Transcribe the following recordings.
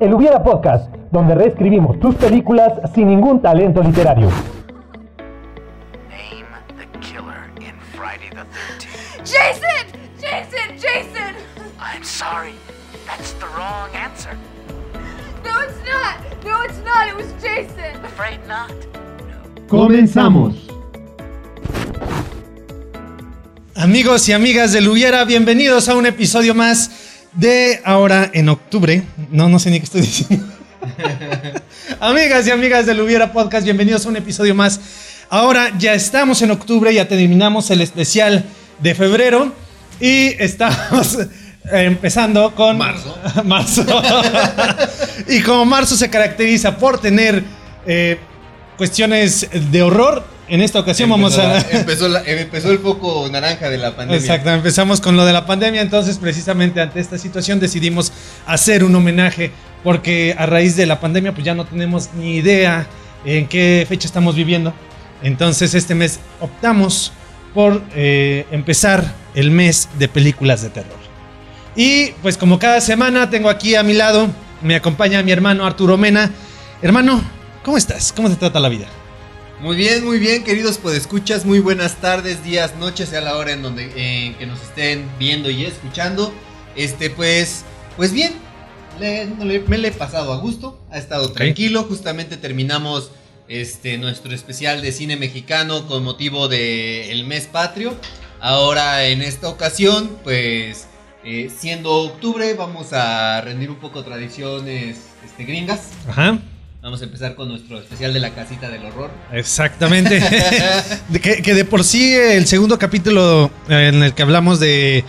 El Hubiera Podcast, donde reescribimos tus películas sin ningún talento literario. Name the killer in Friday the 13th. Jason! Jason! Jason! I'm sorry. That's the wrong answer. No, it's not! No, it's not! It was Jason! Afraid not. Comenzamos. Amigos y amigas del Hubiera, bienvenidos a un episodio más de ahora en octubre. No, no sé ni qué estoy diciendo. amigas y amigas del Hubiera Podcast, bienvenidos a un episodio más. Ahora ya estamos en octubre, ya terminamos el especial de febrero y estamos empezando con Marzo. marzo. y como marzo se caracteriza por tener eh, cuestiones de horror, en esta ocasión vamos Empezó a... la- empezó, la- empezó el foco naranja de la pandemia. Exacto, empezamos con lo de la pandemia, entonces precisamente ante esta situación decidimos hacer un homenaje porque a raíz de la pandemia pues ya no tenemos ni idea en qué fecha estamos viviendo. Entonces este mes optamos por eh, empezar el mes de películas de terror. Y pues como cada semana tengo aquí a mi lado, me acompaña mi hermano Arturo Mena. Hermano, ¿cómo estás? ¿Cómo te trata la vida? Muy bien, muy bien, queridos podescuchas. Muy buenas tardes, días, noches, sea la hora en donde que nos estén viendo y escuchando. Este, pues, pues bien, le- le- me le he pasado a gusto. Ha estado tranquilo. Justamente terminamos este nuestro especial de cine mexicano con motivo del mes patrio. Ahora en esta ocasión, pues, eh, siendo octubre, vamos a rendir un poco tradiciones este, gringas. Ajá. Vamos a empezar con nuestro especial de la casita del horror. Exactamente. Que, que de por sí el segundo capítulo eh, en el que hablamos de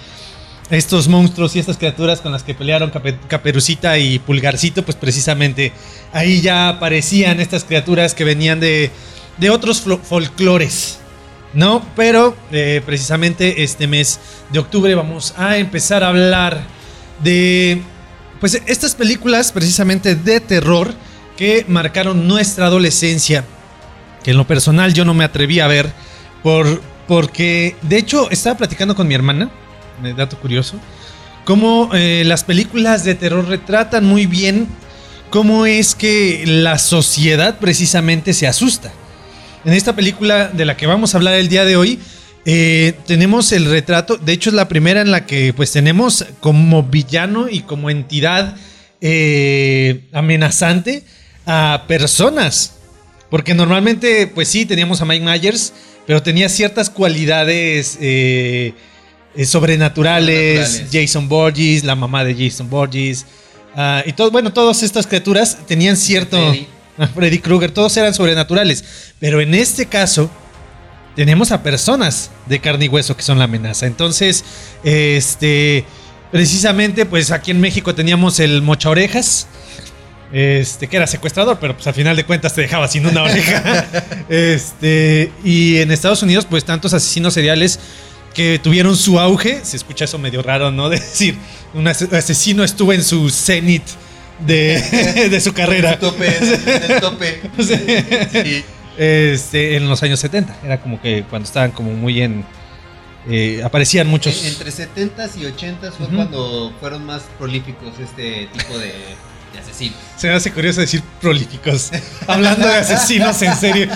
estos monstruos y estas criaturas con las que pelearon Cape- Caperucita y Pulgarcito, pues precisamente ahí ya aparecían estas criaturas que venían de, de otros folclores. ¿No? Pero eh, precisamente este mes de octubre vamos a empezar a hablar de pues estas películas precisamente de terror que marcaron nuestra adolescencia que en lo personal yo no me atreví a ver por porque de hecho estaba platicando con mi hermana, dato curioso, cómo eh, las películas de terror retratan muy bien cómo es que la sociedad precisamente se asusta. En esta película de la que vamos a hablar el día de hoy, eh, tenemos el retrato, de hecho es la primera en la que pues tenemos como villano y como entidad eh, amenazante a personas. Porque normalmente, pues sí, teníamos a Mike Myers, pero tenía ciertas cualidades eh, eh, sobrenaturales, Sobrenaturales. Jason Borges, la mamá de Jason Borges, ah, y todo, bueno, todas estas criaturas tenían cierto... Freddy. Ah, Freddy Krueger, todos eran sobrenaturales. Pero en este caso, tenemos a personas de carne y hueso que son la amenaza. Entonces, este, precisamente, pues aquí en México teníamos el mocha orejas. Este, que era secuestrador, pero pues al final de cuentas te dejaba sin una oreja. Este, y en Estados Unidos, pues tantos asesinos seriales que tuvieron su auge. Se escucha eso medio raro, ¿no? De decir, un ase- asesino estuvo en su cenit de, de su carrera. El tope, es el tope. Sí. Este, en los años 70. Era como que cuando estaban como muy en. eh, aparecían muchos. En- Entre 70s y 80s fue cuando fueron más prolíficos este tipo de, de asesinos. Se me hace curioso decir prolíficos. Hablando de asesinos en serio.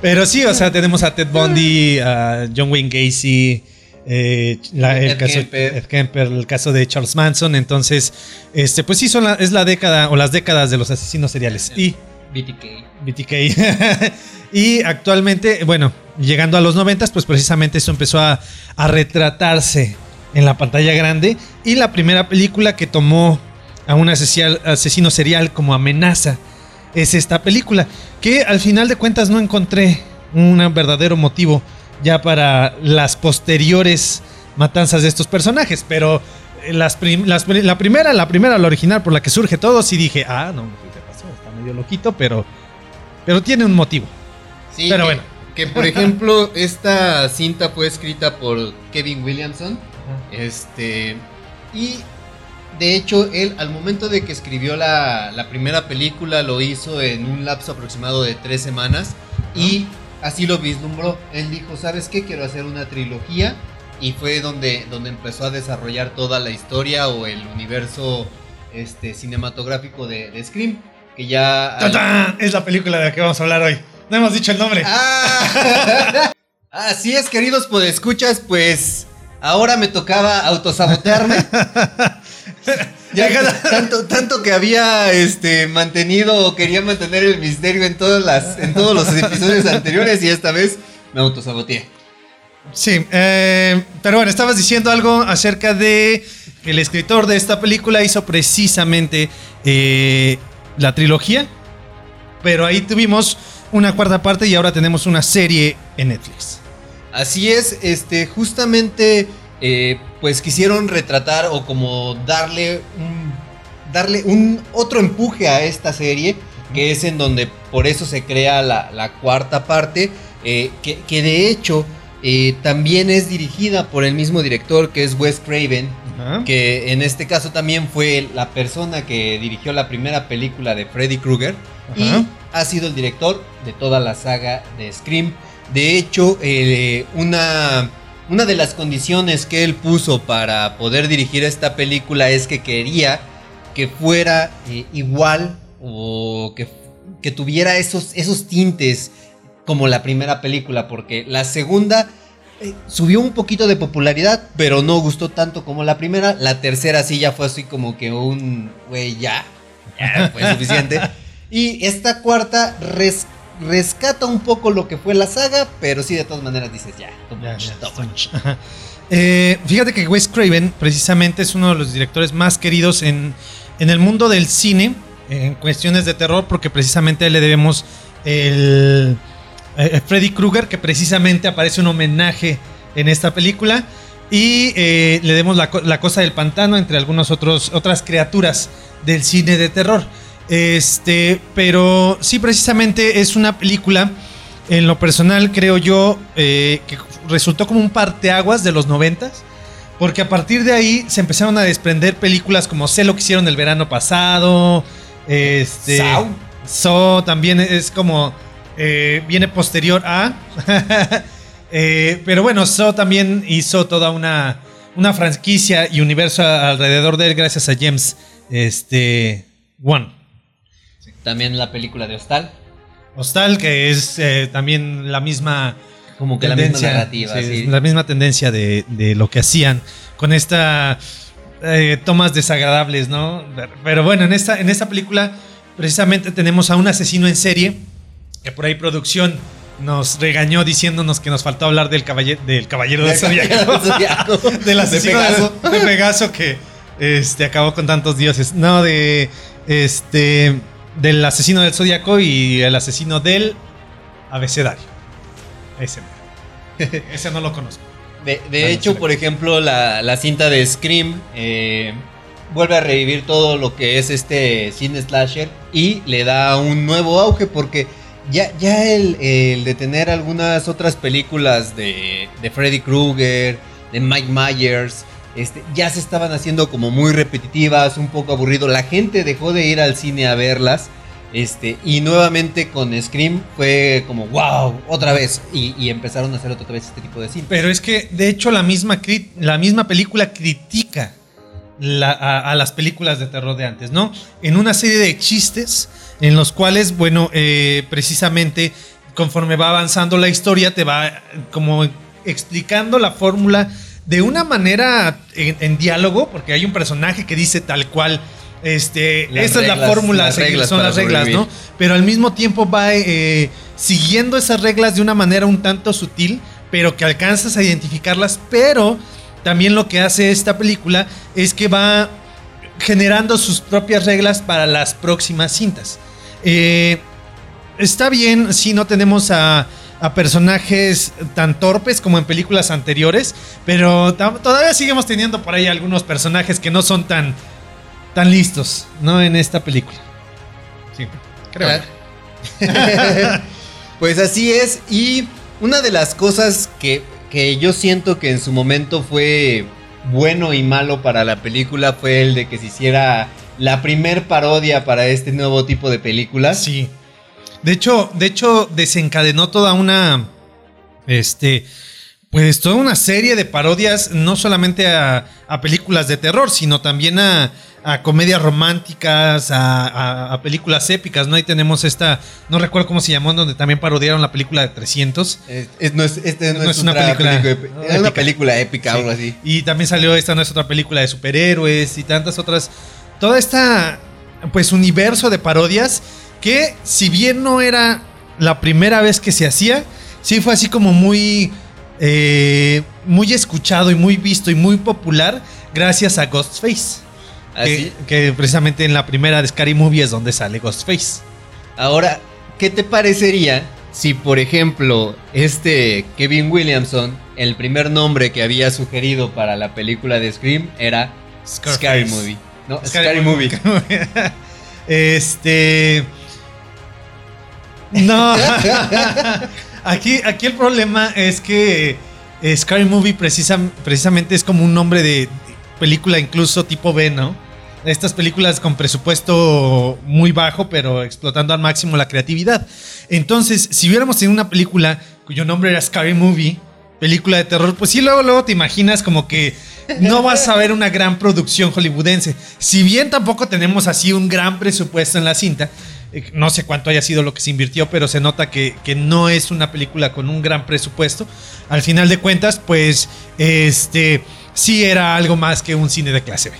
Pero sí, o sea, tenemos a Ted Bundy, a John Wayne Gacy. eh, la- el Ed caso Kemper. Ed Kemper, el caso de Charles Manson. Entonces, este, pues sí, son la- es la década o las décadas de los asesinos seriales. Y BTK. BTK. y actualmente, bueno, llegando a los 90, pues precisamente eso empezó a, a retratarse en la pantalla grande. Y la primera película que tomó a un asesino serial como amenaza es esta película. Que al final de cuentas no encontré un verdadero motivo ya para las posteriores matanzas de estos personajes. Pero eh, las prim- las pri- la primera, la primera, la original por la que surge todo, sí dije, ah, no, ¿qué pasó? Está medio loquito, pero, pero tiene un motivo. Sí, Pero que- bueno. Que por ejemplo, esta cinta fue escrita por Kevin Williamson. Este. Y de hecho, él al momento de que escribió la, la primera película lo hizo en un lapso aproximado de tres semanas. Y así lo vislumbró. Él dijo, ¿sabes qué? Quiero hacer una trilogía. Y fue donde, donde empezó a desarrollar toda la historia o el universo este, cinematográfico de, de Scream. Que ya. Es la película de la que vamos a hablar hoy. No hemos dicho el nombre. Ah, así es, queridos escuchas, pues ahora me tocaba autosabotearme. Ya tanto, tanto que había este mantenido o quería mantener el misterio en todas las, en todos los episodios anteriores y esta vez me autosaboteé. Sí, eh, pero bueno, estabas diciendo algo acerca de que el escritor de esta película hizo precisamente eh, la trilogía, pero ahí tuvimos una cuarta parte y ahora tenemos una serie en Netflix. Así es, este, justamente, eh, pues quisieron retratar o como darle un, darle un otro empuje a esta serie, que es en donde por eso se crea la, la cuarta parte, eh, que, que, de hecho eh, también es dirigida por el mismo director que es Wes Craven, que en este caso también fue la persona que dirigió la primera película de Freddy Krueger y ha sido el director de toda la saga de Scream. De hecho, una, una de las condiciones que él puso para poder dirigir esta película es que quería que fuera eh, igual o que, que tuviera esos, esos tintes como la primera película, porque la segunda eh, subió un poquito de popularidad, pero no gustó tanto como la primera. La tercera sí ya fue así como que un, güey, ya, ya fue suficiente. y esta cuarta res, rescata un poco lo que fue la saga, pero sí de todas maneras dices, ya, too much, Ya, ya, too too much. Eh, fíjate que Wes Craven precisamente es uno de los directores más queridos en, en el mundo del cine, en cuestiones de terror, porque precisamente le debemos el... eh, Freddy Krueger, que precisamente aparece un homenaje en esta película. Y eh, le demos la, la cosa del pantano entre algunas otras criaturas del cine de terror. Este, pero sí, precisamente es una película, en lo personal creo yo, eh, que resultó como un parteaguas de los noventas. Porque a partir de ahí se empezaron a desprender películas como Sé lo que hicieron el verano pasado. Este. Saw. Saw también es como. eh, viene posterior a. Eh, pero bueno, Saw también hizo toda una, una franquicia y universo alrededor de él gracias a James este, Wan. También la película de Hostal, Hostal, que es eh, también la misma como que la misma narrativa. sí, sí. la misma tendencia de, de lo que hacían con esta eh, tomas desagradables, ¿no? Pero- bueno, en esta, en esta película precisamente tenemos a un asesino en serie que por ahí producción nos regañó diciéndonos que nos faltó hablar del caballero del caballero del Zodiaco. Del asesino De de Pegaso. Pegaso, de Pegaso que este, acabó con tantos dioses. No, de este del asesino del Zodiaco y el asesino del abecedario. Ese. Ese no lo conozco. De, de no, hecho, por ejemplo, la, la cinta de Scream eh, vuelve a revivir todo lo que es este cine slasher y le da un nuevo auge porque ya, ya el, el de tener algunas otras películas de, de Freddy Krueger, de Mike Myers, este, ya se estaban haciendo como muy repetitivas, un poco aburrido. La gente dejó de ir al cine a verlas. Este, y nuevamente con Scream fue como, wow, otra vez. Y, empezaron a hacer otra vez este tipo de cine. Pero es que, de hecho, la misma, la misma película critica a, las películas de terror de antes, ¿no? En una serie de chistes en los cuales, bueno, eh, precisamente conforme va avanzando la historia, te va como explicando la fórmula de una manera en, en diálogo, porque hay un personaje que dice tal cual. Este, Las esta es la fórmula, las reglas son las reglas, ¿no? pero al mismo tiempo va eh, siguiendo esas reglas de una manera un tanto sutil, pero que alcanzas a identificarlas, pero también lo que hace esta película es que va generando sus propias reglas para las próximas cintas. Eh, está bien si no tenemos a, a personajes tan torpes como en películas anteriores, pero todavía seguimos teniendo por ahí algunos personajes que no son tan, tan listos, ¿no? En esta película. Sí, creo. Ah. pues así es. Y una de las cosas que, que yo siento que en su momento fue bueno y malo para la película fue el de que se hiciera la primer parodia para este nuevo tipo de películas. Sí. De hecho, de hecho, desencadenó toda una. Este. Pues toda una serie de parodias, no solamente a, a películas de terror, sino también a, a comedias románticas, a, a- a películas épicas, ¿no? Ahí tenemos esta, no recuerdo cómo se llamó, donde también parodiaron la película de 300. Es, es- no es, este no, No es, una película. Era una película épica, algo así. Y también salió esta, no es otra película de superhéroes y tantas otras. Toda esta, pues, universo de parodias que, si bien no era la primera vez que se hacía, sí fue así como muy, eh, muy escuchado y muy visto y muy popular gracias a Ghostface. Así. Que, que precisamente en la primera de Scary Movie es donde sale Ghostface. Ahora, ¿qué te parecería si, por ejemplo, este Kevin Williamson, el primer nombre que había sugerido para la película de Scream era Scarface. Scary Movie? No, Scary, Movie. este. No. aquí, aquí el problema es que eh, Scary Movie precisa- precisamente es como un nombre de película incluso tipo B, ¿no? Estas películas con presupuesto muy bajo, pero explotando al máximo la creatividad. Entonces, si hubiéramos tenido una película cuyo nombre era Scary Movie, película de terror, pues sí, luego, luego te imaginas como que no vas a ver una gran producción hollywoodense. Si bien tampoco tenemos así un gran presupuesto en la cinta, no sé cuánto haya sido lo que se invirtió, pero se nota que, que no es una película con un gran presupuesto. Al final de cuentas, pues, este, sí era algo más que un cine de clase B.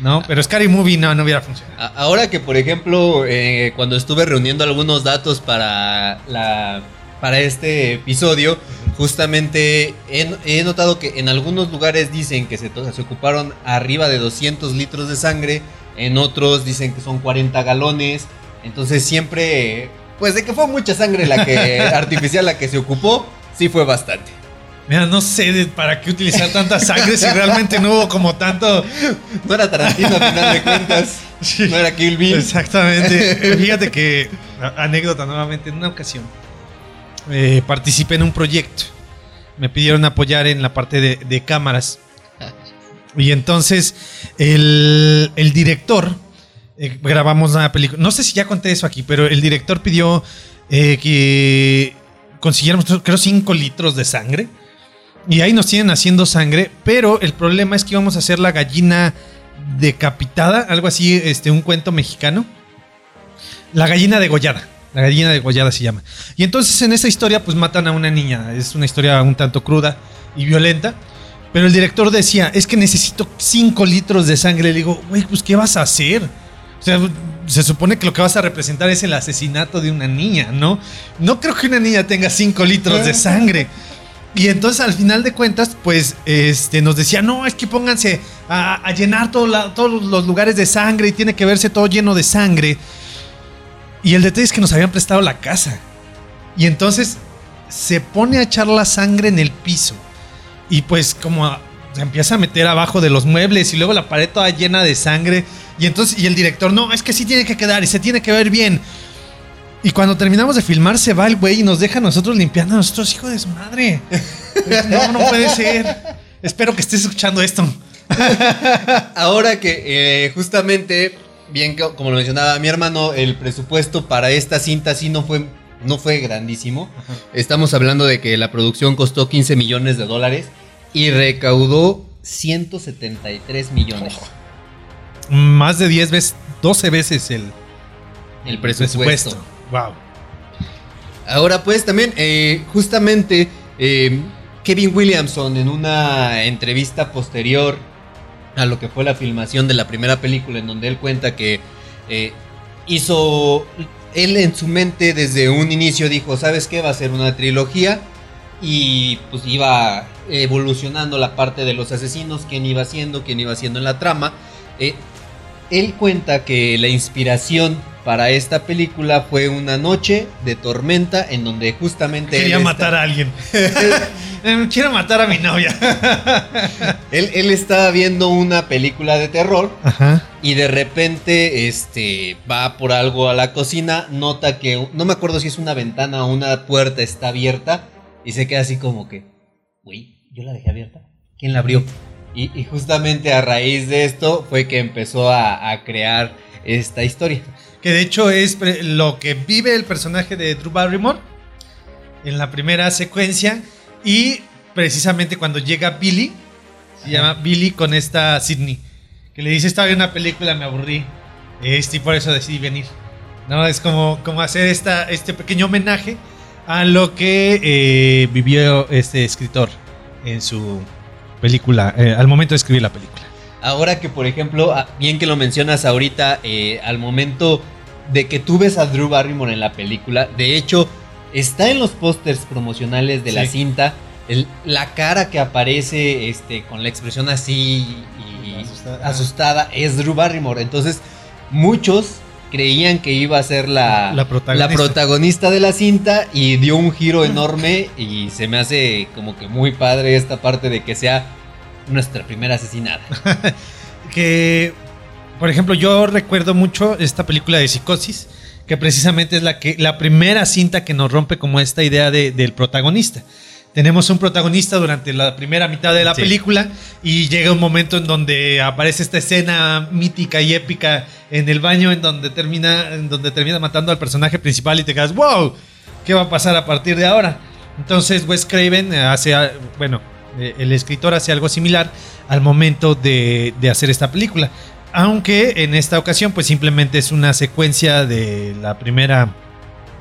¿No? Pero Scary Movie no, no hubiera funcionado. Ahora que, por ejemplo, eh, cuando estuve reuniendo algunos datos para, la, para este episodio, justamente he, he notado que en algunos lugares dicen que se, se ocuparon arriba de 200 litros de sangre, en otros dicen que son 40 galones, entonces siempre, pues de que fue mucha sangre la que artificial la que se ocupó, sí fue bastante. Mira, no sé de- para qué utilizar tanta sangre si realmente no hubo como tanto. No era Tarantino a final de cuentas, no era Kill Bill. Exactamente. Fíjate que, anécdota nuevamente, en una ocasión eh, participé en un proyecto. Me pidieron apoyar en la parte de, de cámaras. Y entonces el, el director, eh, grabamos una película, no sé si ya conté eso aquí, pero el director pidió eh, que consiguiéramos, creo, 5 litros de sangre. Y ahí nos tienen haciendo sangre, pero el problema es que íbamos a hacer la gallina decapitada, algo así, este, un cuento mexicano. La gallina degollada. La gallina degollada se llama. Y entonces en esa historia pues matan a una niña. Es una historia un tanto cruda y violenta. Pero el director decía, es que necesito 5 litros de sangre. Le digo, güey, pues ¿qué vas a hacer? O sea, se supone que lo que vas a representar es el asesinato de una niña, ¿no? No creo que una niña tenga 5 litros de sangre. Y entonces al final de cuentas, pues este, nos decía, no, es que pónganse a, a llenar todo la- todos los lugares de sangre y tiene que verse todo lleno de sangre. Y el detalle es que nos habían prestado la casa. Y entonces se pone a echar la sangre en el piso. Y pues como a- se empieza a meter abajo de los muebles y luego la pared toda llena de sangre. Y entonces, y el director, no, es que sí tiene que quedar y se tiene que ver bien. Y cuando terminamos de filmar, se va el güey y nos deja a nosotros limpiando a nosotros, hijo de su madre. No, no puede ser. Espero que estés escuchando esto. Ahora que eh, justamente, bien como lo mencionaba mi hermano, el presupuesto para esta cinta sí no fue, no fue grandísimo. Estamos hablando de que la producción costó 15 millones de dólares y recaudó 173 millones. Más de 10 veces, 12 veces el, El presupuesto. Wow. Ahora pues también, eh, justamente, eh, Kevin Williamson en una entrevista posterior a lo que fue la filmación de la primera película, en donde él cuenta que eh, hizo, él en su mente desde un inicio dijo, ¿sabes qué? Va a ser una trilogía y pues iba evolucionando la parte de los asesinos, quién iba haciendo, quién iba haciendo en la trama. Eh, él cuenta que la inspiración para esta película fue una noche de tormenta en donde justamente... Quería matar a alguien. Eh, Quiero matar a mi novia. Él, él estaba viendo una película de terror Ajá. y de repente este, va por algo a la cocina, nota que, no me acuerdo si es una ventana o una puerta está abierta y se queda así como que, güey, yo la dejé abierta. ¿Quién la abrió? Y, y justamente a raíz de esto fue que empezó a, a crear esta historia. Que de hecho es lo que vive el personaje de Drew Barrymore en la primera secuencia. Y precisamente cuando llega Billy, se llama Billy con esta Sydney, que le dice, estaba viendo una película, me aburrí, este, y por eso decidí venir. ¿No? Es como, como hacer esta, este pequeño homenaje a lo que eh, vivió este escritor en su película, eh, al momento de escribir la película. Ahora que, por ejemplo, ah, bien que lo mencionas ahorita, eh, al momento de que tú ves a Drew Barrymore en la película, de hecho, está en los pósters promocionales de la cinta, el- la cara que aparece este, con la expresión así y Asustada. asustada, es Drew Barrymore. Entonces, muchos creían que iba a ser la, La protagonista. la protagonista de la cinta y dio un giro enorme y se me hace como que muy padre esta parte de que sea nuestra primera asesinada. que, por ejemplo, yo recuerdo mucho esta película de Psicosis, que precisamente es la, que, la primera cinta que nos rompe como esta idea de- del protagonista. Tenemos un protagonista durante la primera mitad de la Sí. película y llega un momento en donde aparece esta escena mítica y épica en el baño en donde termina, en donde termina matando al personaje principal y te quedas, wow, ¿qué va a pasar a partir de ahora? Entonces Wes Craven hace, bueno, eh, el escritor hace algo similar al momento de, de hacer esta película. Aunque en esta ocasión pues simplemente es una secuencia de la primera,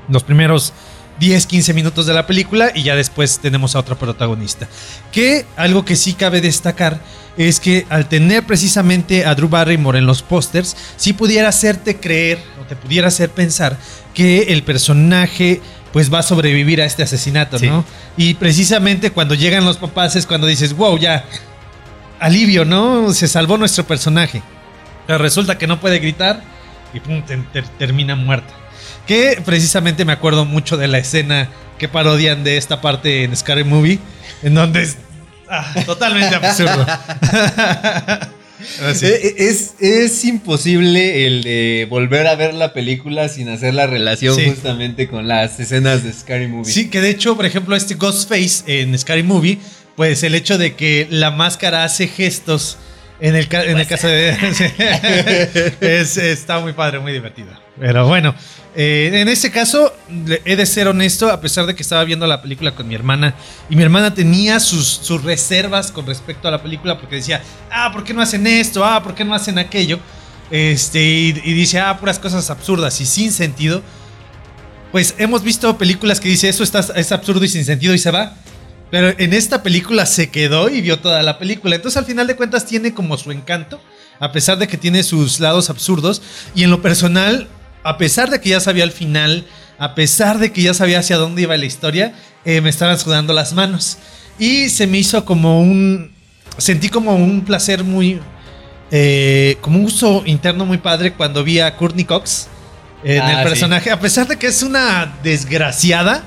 los primeros 10, 15 minutos de la película y ya después tenemos a otra protagonista. Que algo que sí cabe destacar es que al tener precisamente a Drew Barrymore en los pósters, sí pudiera hacerte creer o te pudiera hacer pensar que el personaje pues va a sobrevivir a este asesinato, Sí. ¿no? Y precisamente cuando llegan los papás es cuando dices, wow, ya, alivio, ¿no? Se salvó nuestro personaje. Pero resulta que no puede gritar y pum, te- te- termina muerta. Que precisamente me acuerdo mucho de la escena que parodian de esta parte en Scary Movie, en donde es ah, totalmente absurdo. Así. Eh, Es, es imposible el de volver a ver la película sin hacer la relación Sí. justamente con las escenas de Scary Movie. Sí, que de hecho, por ejemplo, este Ghostface en Scary Movie, pues el hecho de que la máscara hace gestos en el, en el caso de... es, está muy padre, muy divertido. Pero bueno, eh, en este caso, he de ser honesto, a pesar de que estaba viendo la película con mi hermana y mi hermana tenía sus, sus reservas con respecto a la película porque decía, ah, ¿por qué no hacen esto? Ah, ¿por qué no hacen aquello? Este, y, y dice, ah, puras cosas absurdas y sin sentido. Pues hemos visto películas que dice eso está, es absurdo y sin sentido y se va. Pero en esta película se quedó y vio toda la película. Entonces al final de cuentas tiene como su encanto, a pesar de que tiene sus lados absurdos. Y en lo personal, a pesar de que ya sabía el final, a pesar de que ya sabía hacia dónde iba la historia, eh, me estaban sudando las manos. Y se me hizo como un... Sentí como un placer muy... eh, como un uso interno muy padre cuando vi a Courtney Cox en Ah, el sí. personaje. A pesar de que es una desgraciada,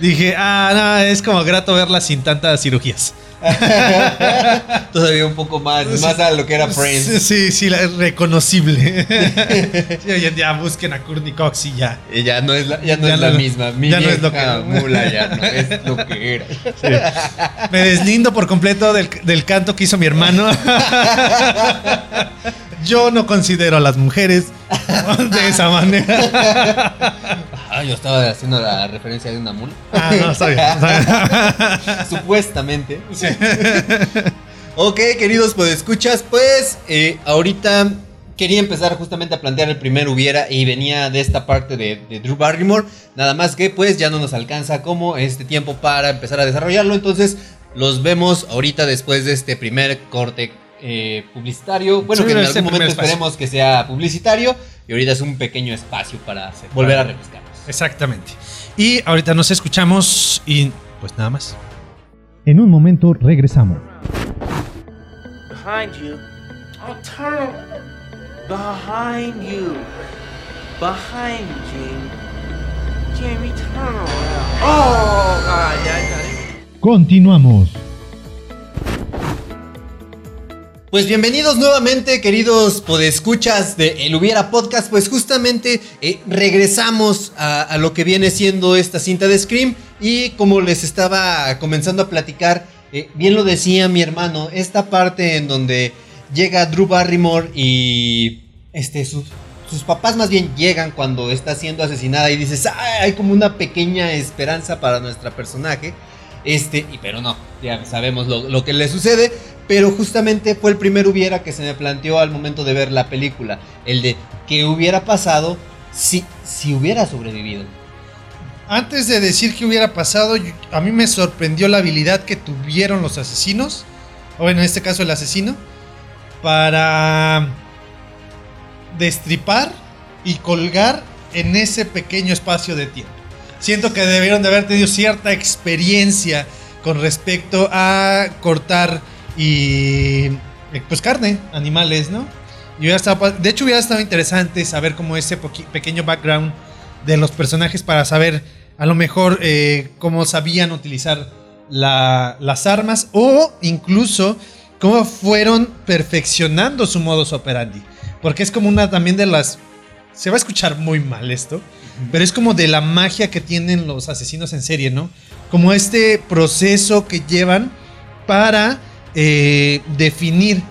dije, ah, no, es como grato verla sin tantas cirugías. Todavía un poco más, más a lo que era Friends. Sí, sí, la- es reconocible. Sí, hoy en día busquen a Courtney Cox y ya. Y ya no es la, ya no Ya es la misma. Mi ya no es lo que- mula ya no es lo que era. Me deslindo por completo del, del canto que hizo mi hermano. Yo no considero a las mujeres de esa manera. Ah, yo estaba haciendo la referencia de una mula. Ah, no, está bien. Supuestamente. ok, queridos pues eh, ahorita quería empezar justamente a plantear el primer hubiera y venía de esta parte de, de Drew Barrymore. Nada más que pues ya no nos alcanza como este tiempo para empezar a desarrollarlo. Entonces los vemos ahorita después de este primer corte eh, publicitario. Bueno, Sí, que en este algún momento espacio. esperemos que sea publicitario. Y ahorita es un pequeño espacio para volver a refrescarnos. Exactamente. Y ahorita nos escuchamos y pues nada más. En un momento regresamos. Behind you. Oh, turn. Behind you. Behind you. Jamie, turn around. Oh, God, ya, ya. Continuamos. Pues bienvenidos nuevamente, queridos podescuchas de El Hubiera Podcast. Pues justamente eh, regresamos a, lo que viene siendo esta cinta de Scream. Y como les estaba comenzando a platicar, eh, bien lo decía mi hermano, esta parte en donde llega Drew Barrymore y este, sus, sus papás más bien llegan cuando está siendo asesinada y dices, "Ah, hay como una pequeña esperanza para nuestra personaje. Este, y pero no, ya sabemos lo, lo que le sucede. Pero justamente fue el primer hubiera que se me planteó al momento de ver la película. El de qué hubiera pasado si, si hubiera sobrevivido. Antes de decir qué hubiera pasado, a mí me sorprendió la habilidad que tuvieron los asesinos, o en este caso el asesino, para destripar y colgar en ese pequeño espacio de tiempo. Siento que debieron de haber tenido cierta experiencia con respecto a cortar y eh, pues carne, animales, ¿no? Y hubiera estado pa- de hecho hubiera estado interesante saber como ese pequeño background de los personajes para saber a lo mejor eh, cómo sabían utilizar la- las armas o incluso cómo fueron perfeccionando su modus operandi. Porque es como una también de las... Se va a escuchar muy mal esto, pero es como de la magia que tienen los asesinos en serie, ¿no? Como este proceso que llevan para eh, definir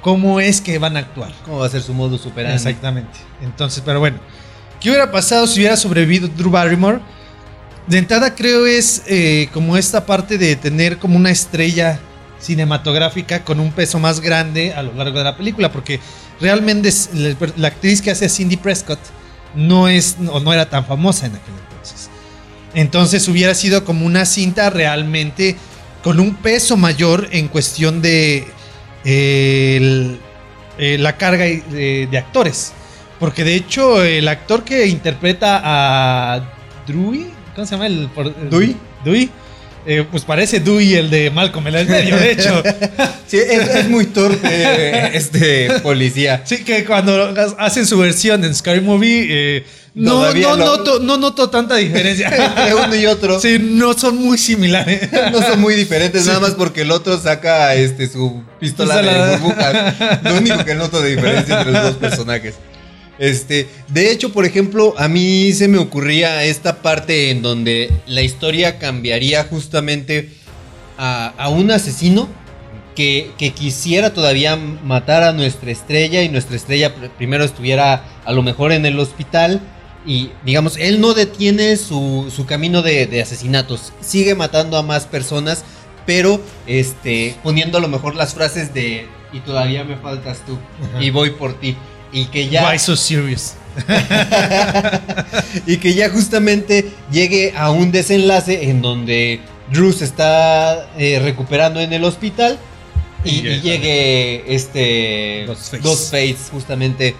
cómo es que van a actuar. ¿Cómo va a ser su modo superando? Exactamente. Entonces, pero bueno. ¿Qué hubiera pasado si hubiera sobrevivido Drew Barrymore? De entrada creo es eh, como esta parte de tener como una estrella cinematográfica con un peso más grande a lo largo de la película, porque realmente la actriz que hace a Cindy Prescott no es o no era tan famosa en aquel entonces. Entonces hubiera sido como una cinta realmente con un peso mayor en cuestión de eh, el- eh, la carga de, de actores. Porque de hecho el actor que interpreta a Dewey, ¿cómo se llama el? el- ¿Dewey? Dewey. Eh, pues parece Dewey el de Malcolm el medio, de hecho. Sí, es, es muy torpe este policía. Sí, que cuando hacen su versión en Scary Movie, eh, no, no, lo- noto, no noto tanta diferencia. Entre uno y otro. Sí, no son muy similares. No son muy diferentes, Sí. nada más porque el otro saca este su pistola Pistola. de burbujas. Lo único que noto de diferencia entre los dos personajes. Este, de hecho, por ejemplo, a mí se me ocurría esta parte en donde la historia cambiaría justamente a, a un asesino que, que quisiera todavía matar a nuestra estrella y nuestra estrella pr- primero estuviera a lo mejor en el hospital y digamos, él no detiene su, su camino de, de asesinatos, sigue matando a más personas, pero este, poniendo a lo mejor las frases de y todavía me faltas tú Ajá. y voy por ti. Y que ya Why so serious? y que ya justamente llegue a un desenlace en donde Drew se está eh, recuperando en el hospital y, Y y llega- llegue este Ghostface. Ghostface justamente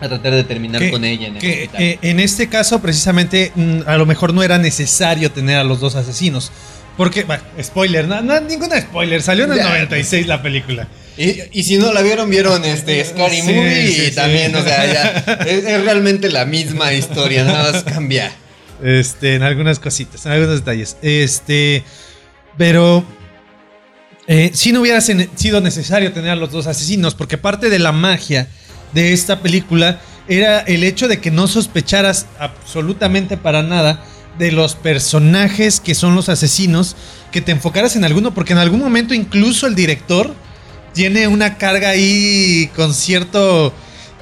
a tratar de terminar Que- con ella en el Que hospital. eh, en este caso, precisamente, mm, a lo mejor no era necesario tener a los dos asesinos. Porque, bueno, spoiler, no, no, ninguna spoiler, salió en el Ya. 96 la película. Y, y si no la vieron, vieron este Scary Sí, Movie sí, y sí. también, o sea, ya es, es realmente la misma historia, nada más cambia. Este, en algunas cositas, en algunos detalles. Este, pero eh, si no hubiera sido necesario tener a los dos asesinos, porque parte de la magia de esta película era el hecho de que no sospecharas absolutamente para nada de los personajes que son los asesinos, que te enfocaras en alguno, porque en algún momento incluso el director tiene una carga ahí con cierto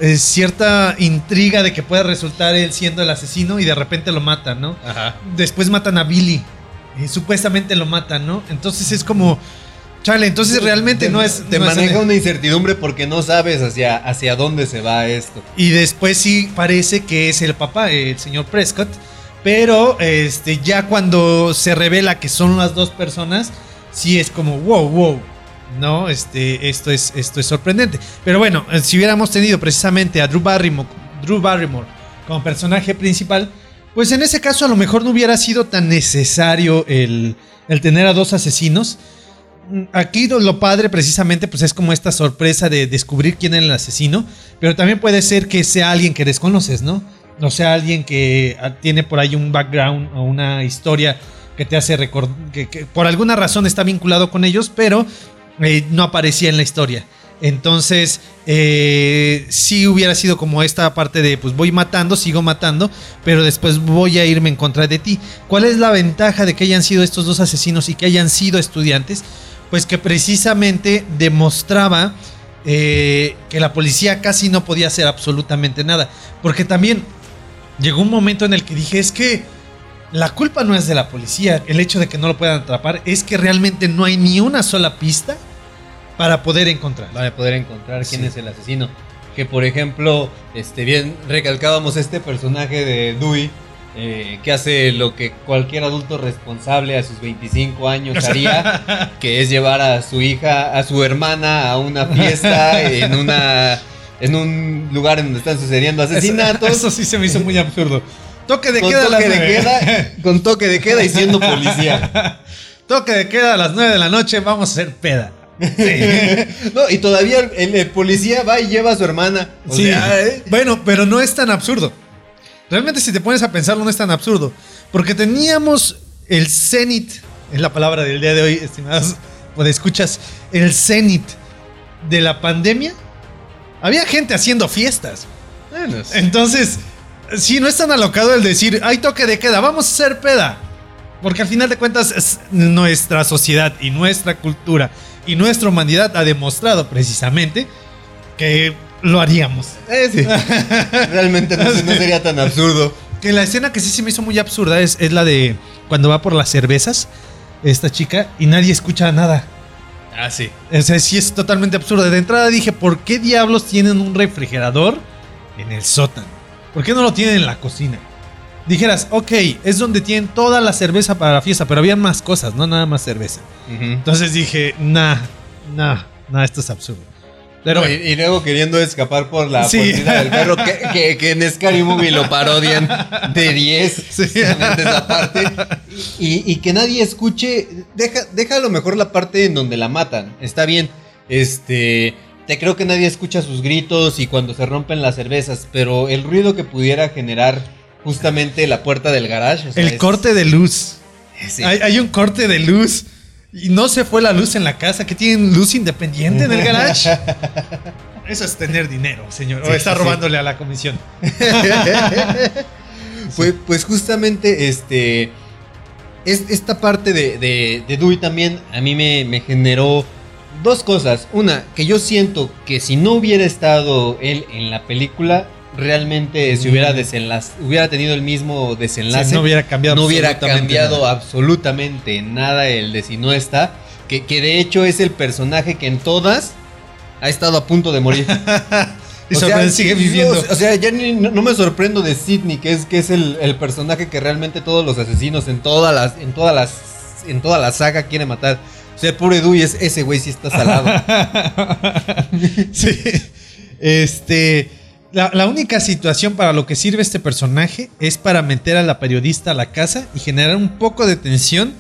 eh, cierta intriga de que pueda resultar él siendo el asesino y de repente lo matan, ¿no? Ajá. Después matan a Billy. y supuestamente lo matan, ¿no? Entonces es como. Chale, entonces realmente no es. Te no es- maneja una incertidumbre porque no sabes hacia, hacia dónde se va esto. Y después sí parece que es el papá, el señor Prescott. Pero este, ya cuando se revela que son las dos personas, sí es como, wow, wow. No, este, esto es, esto es sorprendente. Pero bueno, eh, si hubiéramos tenido precisamente a Drew Barrymore, Drew Barrymore como personaje principal, pues en ese caso a lo mejor no hubiera sido tan necesario el, el tener a dos asesinos. Mm, Aquí lo, padre precisamente pues es como esta sorpresa de descubrir quién es el asesino, pero también puede ser que sea alguien que desconoces, ¿no? O sea, alguien que ah, tiene por ahí un background o una historia que te hace recordar, que por alguna razón está vinculado con ellos, pero eh, no aparecía en la historia. Entonces, eh, sí hubiera sido como esta parte de, pues voy matando, sigo matando, pero después voy a irme en contra de ti. ¿Cuál es la ventaja de que hayan sido estos dos asesinos y que hayan sido estudiantes? Pues que precisamente demostraba eh, que la policía casi no podía hacer absolutamente nada. Porque también llegó un momento en el que dije, es que la culpa no es de la policía, el hecho de que no lo puedan atrapar, es que realmente no hay ni una sola pista para poder encontrar. Para poder encontrar quién Sí. es el asesino. Que por ejemplo, este bien recalcábamos este personaje de Dewey. eh, que hace lo que cualquier adulto responsable a sus 25 años haría, que es llevar a su hija, a su hermana a una fiesta en una en un lugar en donde están sucediendo asesinatos. Eso, eso sí se me hizo muy absurdo. Toque de con queda a las toque de queda, con toque de queda y siendo policía. Toque de queda a las 9 de la noche, vamos a hacer peda. No, y todavía el, el policía va y lleva a su hermana. O Sí. sea, ¿eh? Bueno, pero no es tan absurdo. Realmente si te pones a pensarlo no es tan absurdo. Porque teníamos el cenit, es la palabra del día de hoy, estimados, pues escuchas, el cenit de la pandemia. Había gente haciendo fiestas. Bueno, sí. Entonces, sí, no es tan alocado el decir, hay toque de queda, vamos a hacer peda. Porque al final de cuentas, es- nuestra sociedad y nuestra cultura y nuestra humanidad ha demostrado precisamente que lo haríamos. Eh, sí. Realmente no, no sería tan absurdo. Que la escena que sí se me hizo muy absurda es, es la de cuando va por las cervezas, esta chica, y nadie escucha nada. Ah, sí. O sea, sí es totalmente absurdo. De entrada dije, ¿por qué diablos tienen un refrigerador en el sótano? ¿Por qué no lo tienen en la cocina? Dijeras, ok, es donde tienen toda la cerveza para la fiesta, pero había más cosas, no nada más cerveza. Entonces dije, nah, nah, nah, esto es absurdo. Pero No, y, y luego queriendo escapar por la Sí. del perro, que, que- que en Scary Movie lo parodian de 10, Sí. esa parte. Y, y que nadie escuche, deja, deja a lo mejor la parte en donde la matan, está bien. Este, te creo que nadie escucha sus gritos y cuando se rompen las cervezas, pero el ruido que pudiera generar justamente la puerta del garage. o sea, el es- corte de luz. sí. Hay, hay un corte de luz. Y no se fue la luz en la casa, que tienen luz independiente en el garage. Eso es tener dinero, señor. Sí, o está sí. robándole a la comisión. Pues, pues justamente este. Es, esta parte de, de, de Dewey también a mí me, me generó dos cosas. Una, que yo siento que si no hubiera estado él en la película, realmente se hubiera Mm. desenlaz, hubiera tenido el mismo desenlace. Sí, no hubiera cambiado no hubiera absolutamente cambiado nada. absolutamente nada el de si no está. Que, que de hecho es el personaje que en todas ha estado a punto de morir. Y O sea, sorprende, sigue yo- viviendo. O sea, ya ni- no, no me sorprendo de Sidney, que es, que es el, el personaje que realmente todos los asesinos en todas las, en todas las, en toda la saga quiere matar. O sea, el pobre Dewey es ese güey sí está salado. sí. Este. La, la única situación para lo que sirve este personaje es para meter a la periodista a la casa y generar un poco de tensión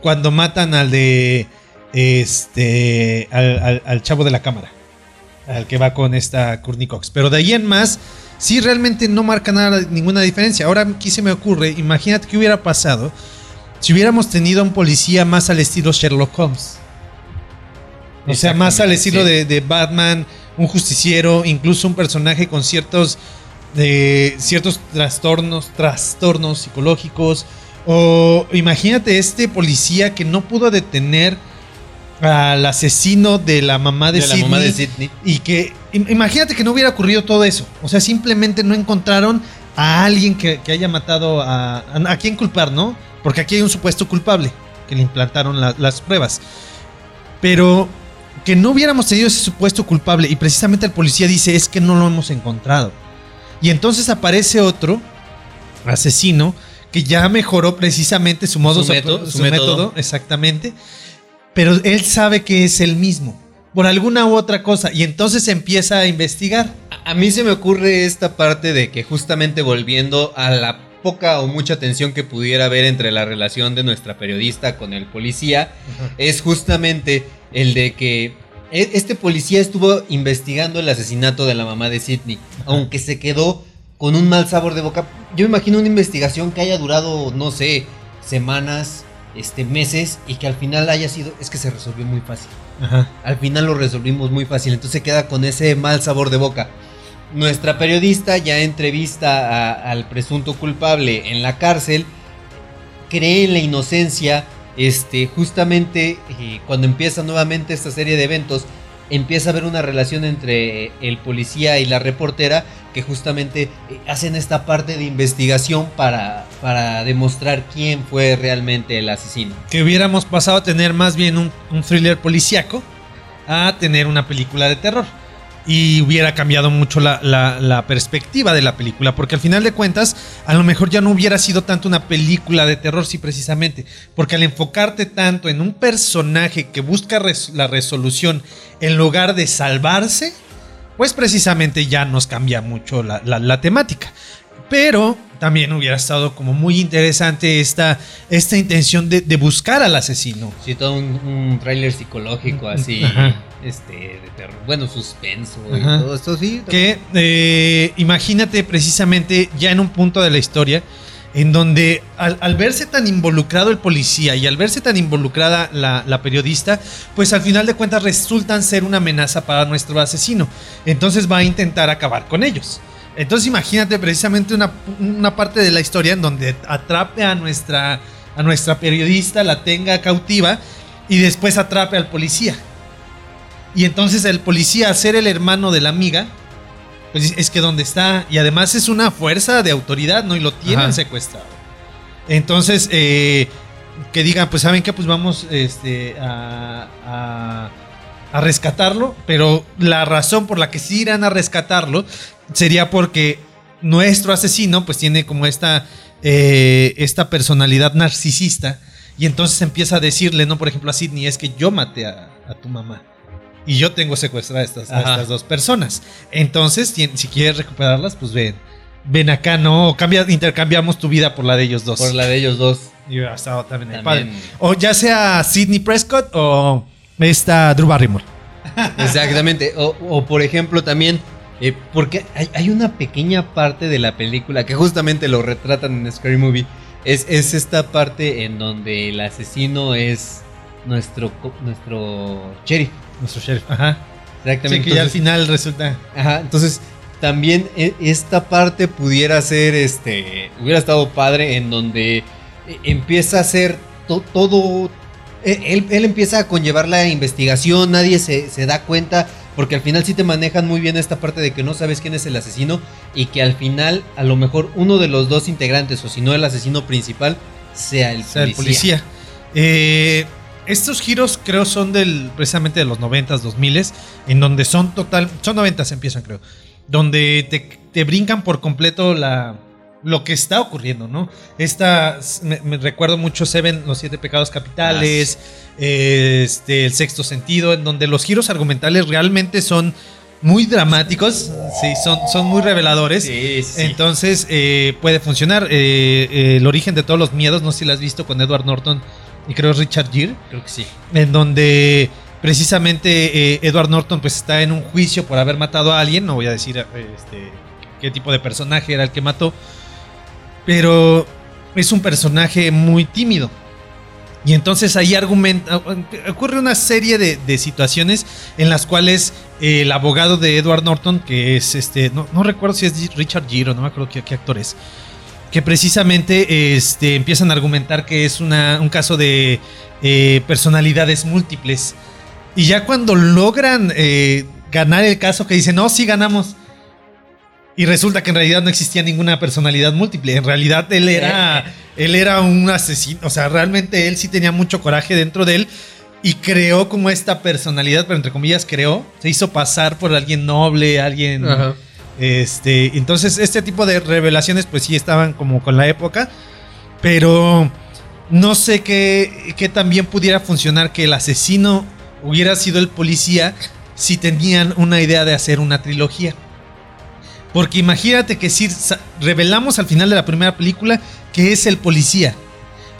cuando matan al de. Este. Al, al- al chavo de la cámara. Al que va con esta Courtney Cox. Pero de ahí en más, sí realmente no marca nada, ninguna diferencia. Ahora aquí se me ocurre, imagínate qué hubiera pasado si hubiéramos tenido a un policía más al estilo Sherlock Holmes. O sea, más al estilo sí. de, de Batman, un justiciero, incluso un personaje con ciertos, de, ciertos trastornos, trastornos psicológicos. O imagínate este policía que no pudo detener al asesino de la mamá de, de la Sidney, mamá de Sidney. y que im- imagínate que no hubiera ocurrido todo eso. O sea, simplemente no encontraron a alguien que, que haya matado a, a. a quién culpar, ¿no? Porque aquí hay un supuesto culpable que le implantaron la- las pruebas. Pero que no hubiéramos tenido ese supuesto culpable y precisamente el policía dice es que no lo hemos encontrado. Y entonces aparece otro asesino que ya mejoró precisamente su modo Su método, su su método. método, exactamente. Pero él sabe que es el mismo por alguna u otra cosa y entonces empieza a investigar. A, a mí se me ocurre esta parte de que justamente volviendo a la poca o mucha tensión que pudiera haber entre la relación de nuestra periodista con el policía, es justamente el de que e- este policía estuvo investigando el asesinato de la mamá de Sidney, aunque se quedó con un mal sabor de boca. Yo me imagino una investigación que haya durado, no sé, semanas, este, meses, y que al final haya sido, es que se resolvió muy fácil. Ajá. Al final lo resolvimos muy fácil, entonces se queda con ese mal sabor de boca. Nuestra periodista ya entrevista al presunto culpable en la cárcel, cree en la inocencia, este, justamente eh, cuando empieza nuevamente esta serie de eventos, empieza a haber una relación entre el policía y la reportera que justamente eh, hacen esta parte de investigación para, para demostrar quién fue realmente el asesino. Que hubiéramos pasado a tener más bien un, un thriller policíaco a tener una película de terror. Y hubiera cambiado mucho la, la- perspectiva de la película, porque al final de cuentas, a lo mejor ya no hubiera sido tanto una película de terror, sí, precisamente, porque al enfocarte tanto en un personaje que busca la resolución en lugar de salvarse, pues precisamente ya nos cambia mucho la- la temática. Pero también hubiera estado como muy interesante esta, esta intención de, de buscar al asesino. Sí, todo un, un tráiler psicológico así, Ajá. este, de terror, bueno, suspenso y todo esto, sí. Que eh, imagínate precisamente ya en un punto de la historia en donde al, al verse tan involucrado el policía y al verse tan involucrada la, la periodista, pues al final de cuentas resultan ser una amenaza para nuestro asesino. Entonces va a intentar acabar con ellos. Entonces imagínate precisamente una, una parte de la historia en donde atrape a nuestra, a nuestra periodista, la tenga cautiva y después atrape al policía. Y entonces el policía, ser el hermano de la amiga, pues es que donde está, y además es una fuerza de autoridad, ¿no? Y lo tienen Ajá. secuestrado. Entonces, eh, que digan, pues saben qué, pues vamos este, a, a- a rescatarlo, pero la razón por la que sí irán a rescatarlo sería porque nuestro asesino pues tiene como esta, eh, esta personalidad narcisista y entonces empieza a decirle, no, por ejemplo a Sidney, es que yo maté a, a tu mamá. Y yo tengo secuestradas a estas, a estas dos personas. Entonces, si quieres recuperarlas, pues ven. Ven acá, ¿no? O cambia, intercambiamos tu vida por la de ellos dos. Por la de ellos dos. Y ha estado también, También. padre. O ya sea Sidney Prescott o esta Drew Barrymore. Exactamente. O, o, por ejemplo también, eh, porque hay, hay una pequeña parte de la película que justamente lo retratan en Scary Movie. Es, es esta parte en donde el asesino es nuestro, nuestro sheriff. Nuestro sheriff. Ajá. Sí, Exactamente. que ya al final resulta. Ajá, entonces también e- esta parte pudiera ser, este, hubiera estado padre en donde eh, empieza a ser to- todo, él, él empieza a conllevar la investigación, nadie se, se da cuenta, porque al final sí te manejan muy bien esta parte de que no sabes quién es el asesino y que al final a lo mejor uno de los dos integrantes, o si no el asesino principal, sea el sea, el policía. policía. Eh, estos giros creo son del precisamente de los 90s, 2000 en donde son total, son 90s empiezan creo, donde te, te brincan por completo la lo que está ocurriendo, ¿no? Esta me, recuerdo mucho Seven, los siete pecados capitales, este el sexto sentido, en donde los giros argumentales realmente son muy dramáticos, sí, son, son muy reveladores. Sí, sí. Entonces eh, puede funcionar. Eh, eh, el origen de todos los miedos, no sé si lo has visto con Edward Norton y creo Richard Gere, creo que sí. en donde precisamente eh, Edward Norton pues está en un juicio por haber matado a alguien. No voy a decir este, qué tipo de personaje era el que mató, pero es un personaje muy tímido. Y entonces ahí ocurre una serie de, situaciones en las cuales el abogado de Edward Norton, que es este, no, no recuerdo si es Richard Gere, no me acuerdo qué, qué actor es, que precisamente este, empiezan a argumentar que es un caso de eh, personalidades múltiples. Y ya cuando logran eh, ganar el caso, que dicen, no, sí ganamos. Y resulta que en realidad no existía ninguna personalidad múltiple. En realidad él era, él era un asesino. O sea, realmente él sí tenía mucho coraje dentro de él. Y creó como esta personalidad, pero entre comillas creó. Se hizo pasar por alguien noble, alguien... Ajá. Este, entonces, este tipo de revelaciones, pues sí estaban como con la época. Pero no sé qué, qué también pudiera funcionar que el asesino hubiera sido el policía si tenían una idea de hacer una trilogía. Porque imagínate que si revelamos al final de la primera película que es el policía.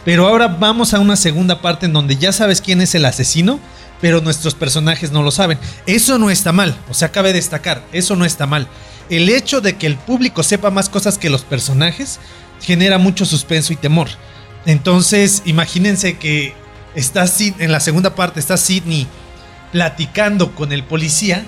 Pero ahora vamos a una segunda parte en donde ya sabes quién es el asesino, pero nuestros personajes no lo saben. Eso no está mal, o sea, cabe destacar, eso no está mal. El hecho de que el público sepa más cosas que los personajes genera mucho suspenso y temor. Entonces, imagínense que está en la segunda parte está Sidney platicando con el policía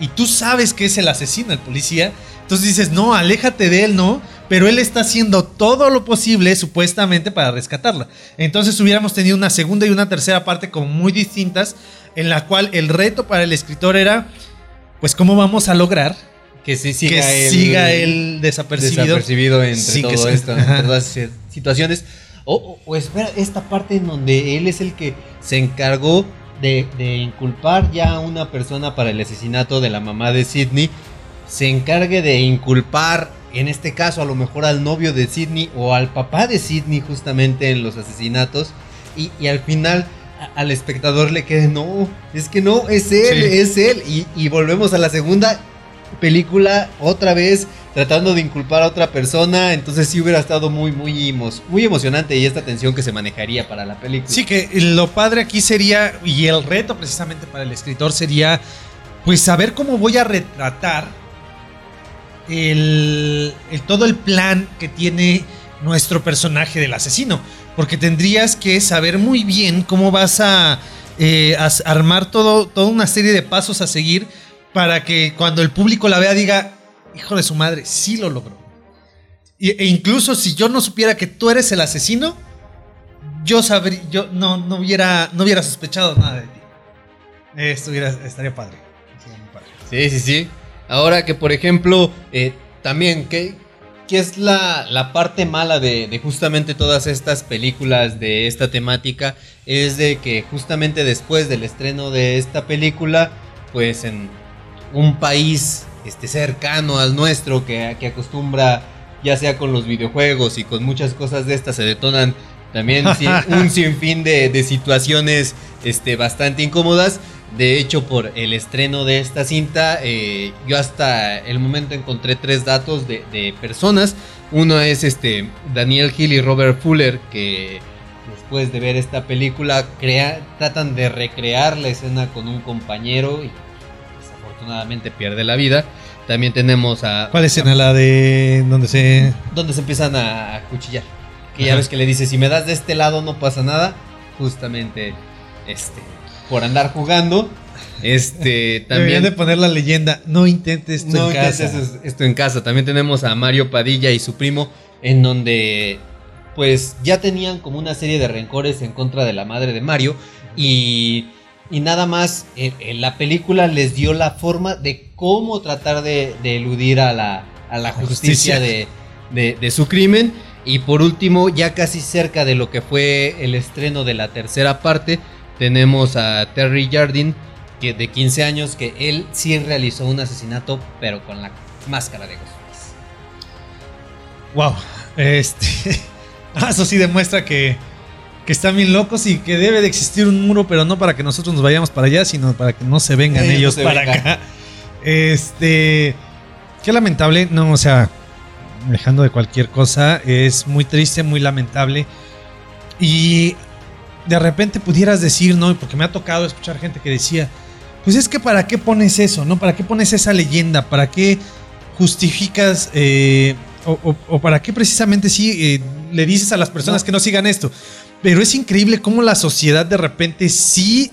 y tú sabes que es el asesino, el policía. Entonces dices, no, aléjate de él, ¿no? Pero él está haciendo todo lo posible, supuestamente, para rescatarla. Entonces hubiéramos tenido una segunda y una tercera parte como muy distintas, en la cual el reto para el escritor era, pues, ¿cómo vamos a lograr Que sí siga que siga él desapercibido? desapercibido entre Sí, todo esto, entre todas situaciones. O espera, esta parte en donde él es el que se encargó de, de inculpar ya a una persona para el asesinato de la mamá de Sidney, se encargue de inculpar, en este caso a lo mejor al novio de Sidney o al papá de Sidney justamente en los asesinatos, y, y al final a- al espectador le quede, no, es que no, es él, Sí. es él, y, y volvemos a la segunda película otra vez tratando de inculpar a otra persona, entonces sí hubiera estado muy, muy, emo- muy emocionante y esta tensión que se manejaría para la película. Sí, que lo padre aquí sería, y el reto precisamente para el escritor sería, pues saber cómo voy a retratar el, todo el plan que tiene nuestro personaje del asesino. Porque tendrías que saber muy bien cómo vas a, eh, armar todo, toda una serie de pasos a seguir para que cuando el público la vea diga, hijo de su madre, sí lo logró. E incluso si yo no supiera que tú eres el asesino, yo sabría, yo no, no hubiera, no sospechado nada de ti. Esto hubiera, estaría padre. Padre. Sí, sí, sí. Ahora que, por ejemplo, eh, también, ¿qué, qué es la, la parte mala de, de justamente todas estas películas de esta temática? Es de que justamente después del estreno de esta película, pues en un país este, cercano al nuestro que, que acostumbra, ya sea con los videojuegos y con muchas cosas de estas, se detonan también un sinfín de, de situaciones este, bastante incómodas. De hecho, por el estreno de esta cinta, eh, yo hasta el momento encontré tres datos de, de personas. Uno es este Daniel Hill y Robert Fuller, que después de ver esta película crea- tratan de recrear la escena con un compañero y desafortunadamente pierde la vida. También tenemos a... ¿Cuál escena? La de donde se... Donde se empiezan a cuchillar. Que ya ves que le dice, si me das de este lado no pasa nada. Justamente, este, por andar jugando. Este, también... de poner la leyenda, no intentes esto No en casa. es- esto en casa. También tenemos a Mario Padilla y su primo, en donde pues ya tenían como una serie de rencores en contra de la madre de Mario y, y nada más en, en la película les dio la forma de cómo tratar de, de eludir a la, a la justicia, justicia. De, de- de su crimen. Y por último, ya casi cerca de lo que fue el estreno de la tercera parte, tenemos a Terry Jardine, que de 15 años, que él sí realizó un asesinato, pero con la máscara de Ghostface. Wow. Este. ah, Eso sí demuestra que, que están bien locos y que debe de existir un muro, pero no para que nosotros nos vayamos para allá, sino para que no se vengan ellos se para vengan. acá. Este. Qué lamentable. No, o sea, dejando de cualquier cosa, es muy triste, muy lamentable. Y de repente pudieras decir, ¿no? Porque me ha tocado escuchar gente que decía, pues es que para qué pones eso, ¿no? ¿Para qué pones esa leyenda? ¿Para qué justificas eh, o, o- o para qué precisamente sí eh, le dices a las personas No. que no sigan esto? Pero es increíble cómo la sociedad de repente sí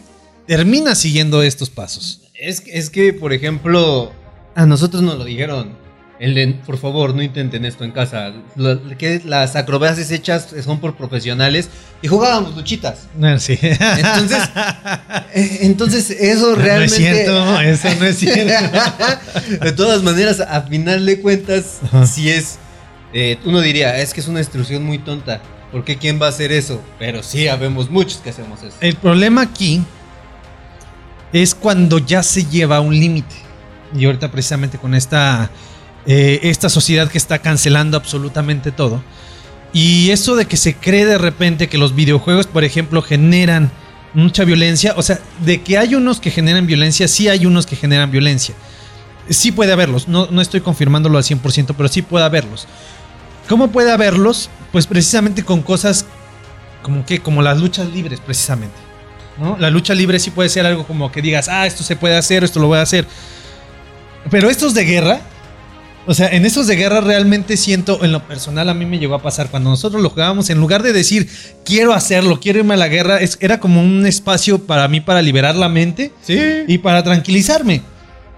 termina siguiendo estos pasos. Es, que- es que, por ejemplo, a nosotros nos lo dijeron. El de, por favor, no intenten esto en casa. Lo- que las acrobacias hechas son por profesionales y jugábamos luchitas. Ah, Sí. Entonces, eh, entonces eso realmente. No es cierto, eso no es cierto. de todas maneras, a final de cuentas, Ajá. si es. eh, uno diría, es que es una instrucción muy tonta. ¿Por qué quién va a hacer eso? Pero sí, habemos muchos que hacemos eso. El problema aquí es cuando ya se lleva a un límite. Y ahorita precisamente con esta, eh, esta sociedad que está cancelando absolutamente todo. Y eso de que se cree de repente que los videojuegos, por ejemplo, generan mucha violencia. O sea, de que hay unos que generan violencia, sí hay unos que generan violencia. Sí puede haberlos, no, no estoy confirmándolo al 100%, pero sí puede haberlos. ¿Cómo puede haberlos? Pues precisamente con cosas como que, como las luchas libres, precisamente. La lucha libre sí puede ser algo como que digas, ah, esto se puede hacer, esto lo voy a hacer. Pero estos de guerra, o sea, en estos de guerra realmente siento, en lo personal a mí me llegó a pasar, cuando nosotros lo jugábamos, en lugar de decir, quiero hacerlo, quiero irme a la guerra, es- era como un espacio para mí para liberar la mente Sí. y para tranquilizarme,